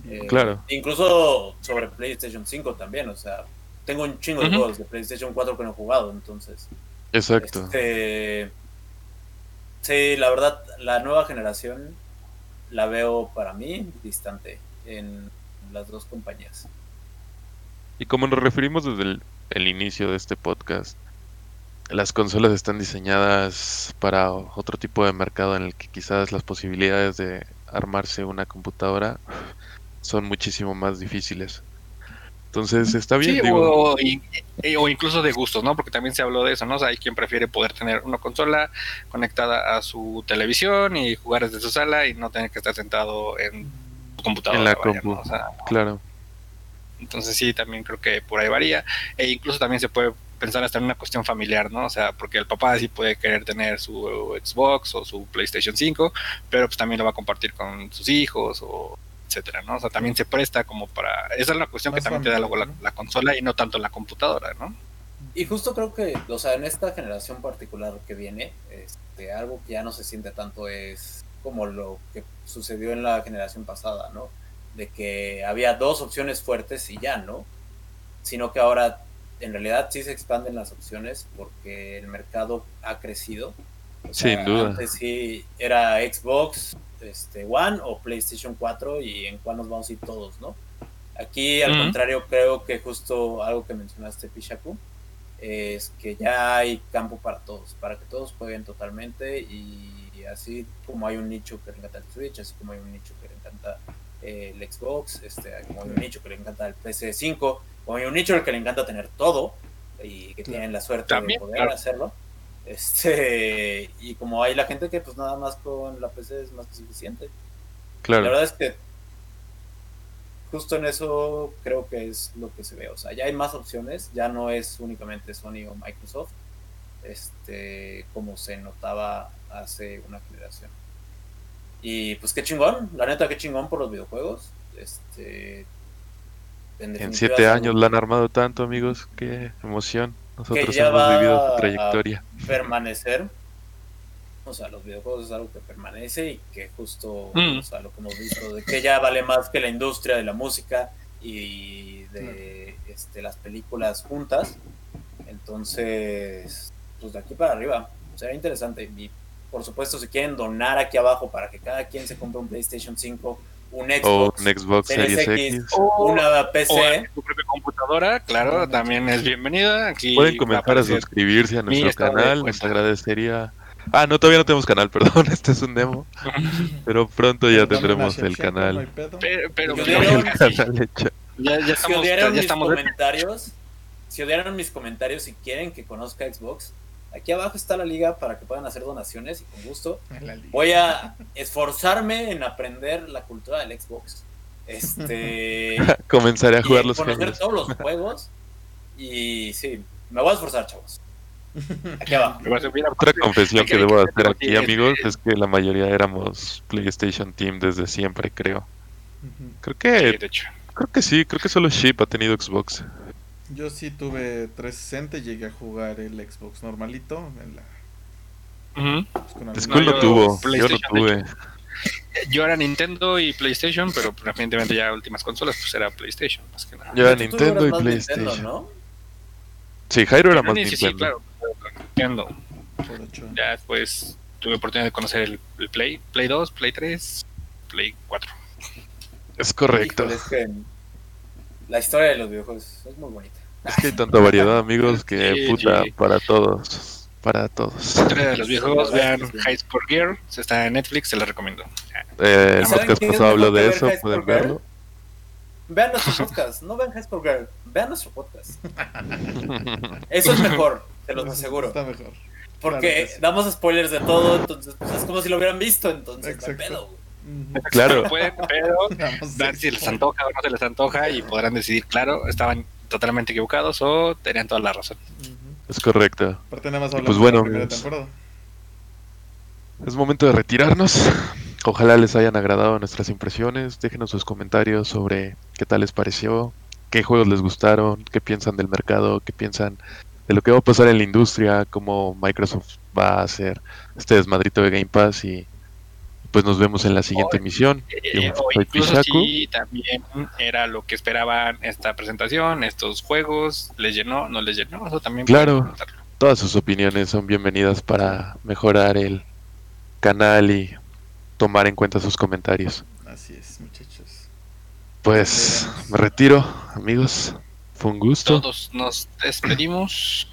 Eh, Claro. Incluso sobre PlayStation 5 también, o sea, tengo un chingo de juegos de PlayStation 4 que no he jugado, entonces. exacto. Este, sí, la verdad, la nueva generación la veo para mí distante en las dos compañías. Y como nos referimos desde el, el inicio de este podcast, las consolas están diseñadas para otro tipo de mercado en el que quizás las posibilidades de armarse una computadora son muchísimo más difíciles. Entonces está bien, Sí, digo, o, y- y- o incluso de gustos, ¿no? Porque también se habló de eso, ¿no? O sea, hay quien prefiere poder tener una consola conectada a su televisión y jugar desde su sala y no tener que estar sentado en su computadora. En la vaya, compu. ¿no? O sea, claro. entonces sí, también creo que por ahí varía. E incluso también se puede pensar hasta en una cuestión familiar, ¿no? O sea, porque el papá sí puede querer tener su Xbox o su PlayStation 5, pero pues también lo va a compartir con sus hijos o etcétera, ¿no? O sea, también se presta como para... Esa es la cuestión que Más también te da luego la, la consola y no tanto la computadora, ¿no? Y justo creo que, o sea, en esta generación particular que viene, este, algo que ya no se siente tanto es como lo que sucedió en la generación pasada, ¿no? De que había dos opciones fuertes y ya, ¿no? Sino que ahora en realidad sí se expanden las opciones porque el mercado ha crecido. O sea, Sin duda. Antes sí era Xbox este, One o PlayStation 4 y en cuál nos vamos a ir todos, ¿no? Aquí, al contrario, creo que justo algo que mencionaste, Pishaku, es que ya hay campo para todos, para que todos jueguen totalmente y así como hay un nicho que le encanta el Switch, así como hay un nicho que le encanta eh, el Xbox, este, como hay un nicho que le encanta el PS5, como hay un nicho al que le encanta tener todo y que tienen la suerte También, de poder claro. hacerlo. Este, y como hay la gente que pues nada más con la PC es más que suficiente. La Claro. verdad es que justo en eso creo que es lo que se ve. O sea, ya hay más opciones, ya no es únicamente Sony o Microsoft, este, como se notaba hace una generación. Y pues qué chingón, la neta qué chingón por los videojuegos. Este, En siete años la han armado tanto, amigos. Qué emoción. Nosotros ya hemos va vivido su a- trayectoria. permanecer. O sea, los videojuegos es algo que permanece y que justo, Mm. o sea, lo que hemos visto, de que ya vale más que la industria de la música y de este, las películas juntas. Entonces, pues de aquí para arriba, será interesante. Y por supuesto, si quieren donar aquí abajo para que cada quien se compre un PlayStation 5, un O Xbox, un Xbox Series Series X, X. una PC. O tu propia computadora, claro, también es bienvenida. Aquí Pueden va a comentar a aparecer- suscribirse a nuestro canal, nos agradecería. Ah, no, todavía no tenemos canal, perdón, este es un demo. Pero pronto ya tendremos el canal. Pero, pero Yo diría- El canal hecho. ya, ya si odiaron ya mis estamos comentarios, si odiaron mis comentarios y quieren que conozca Xbox, aquí abajo está la liga para que puedan hacer donaciones y con gusto voy a esforzarme en aprender la cultura del Xbox. Este Comenzaré a y jugar los conocer juegos. todos los juegos y sí, me voy a esforzar, chavos. Aquí abajo. Otra confesión que debo hacer aquí, amigos, es que la mayoría éramos PlayStation Team desde siempre, creo. Creo que, creo que sí, creo que solo Ship ha tenido Xbox. Yo sí tuve 360 y llegué a jugar el Xbox normalito. En la, pues, con no, tuvo, yo no tuve. Yo era Nintendo y PlayStation, pero recientemente ya últimas consolas, pues era PlayStation, más que nada. Yo era Nintendo y PlayStation. Nintendo, ¿no? Sí, Jairo era Sí, más sí, sí, Nintendo. claro. Nintendo. por ocho. Ya después tuve oportunidad de conocer el, el Play, Play 2, Play 3, Play 4. Es correcto. Híjole, es que la historia de los videojuegos es muy bonita. Es que hay tanta variedad, amigos, que Sí, puta, sí. para todos. Para todos. De los verdad vean. High Score Gear, se está en Netflix, se la recomiendo. Eh, el ¿Saben podcast pasado habló de eso, pueden verlo. Vean nuestro podcast, no vean High School Girl, vean nuestro podcast. Eso es mejor, te los aseguro. Está mejor. Porque Claro damos spoilers de todo, entonces pues, es como si lo hubieran visto, entonces Exacto. pedo. Claro. Pueden, pero si les antoja o no se les antoja y podrán decidir, claro, estaban totalmente equivocados o tenían toda la razón. Es correcto. Aparte nada más pues de bueno, la amigos. temporada. Es momento de retirarnos. Ojalá les hayan agradado nuestras impresiones. Déjenos sus comentarios sobre qué tal les pareció, qué juegos les gustaron, qué piensan del mercado, qué piensan de lo que va a pasar en la industria, cómo Microsoft va a hacer este desmadrito de Game Pass y pues nos vemos en la siguiente emisión. Eh, o incluso también era lo que esperaban esta presentación, estos juegos, les llenó, no les llenó, eso también Claro. Todas sus opiniones son bienvenidas para mejorar el canal y tomar en cuenta sus comentarios. Así es, muchachos. Pues me retiro, amigos. Fue un gusto. Todos nos despedimos.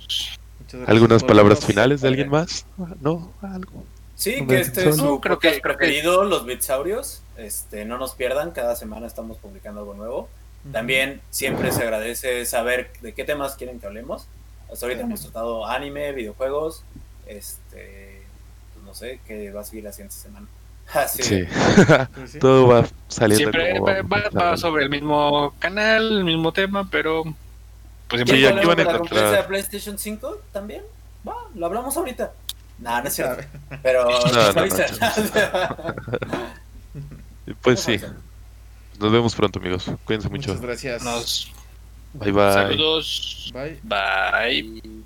Muchas gracias ¿Algunas palabras finales de alguien más? ¿No? ¿Algo? Sí, que este es su Creo que- creo que- preferido, los Bitsaurios. Este, no nos pierdan, cada semana estamos publicando algo nuevo. También siempre se agradece saber de qué temas quieren que hablemos. Hasta ahorita hemos tratado anime, videojuegos, este, pues no sé, qué va a seguir la siguiente semana. Así Sí. Sí. Todo va saliendo Siempre como va, sobre el mismo canal, el mismo tema, pero pues Sí, siempre ¿Quieren que aquí van a la encontrar- de PlayStation 5 también? Va, lo hablamos ahorita. Nah, no es cierto. Pero No, no, no. Pues sí. Nos vemos pronto, amigos. Cuídense mucho. Muchas gracias. nos Bye bye. saludos. Bye. Bye.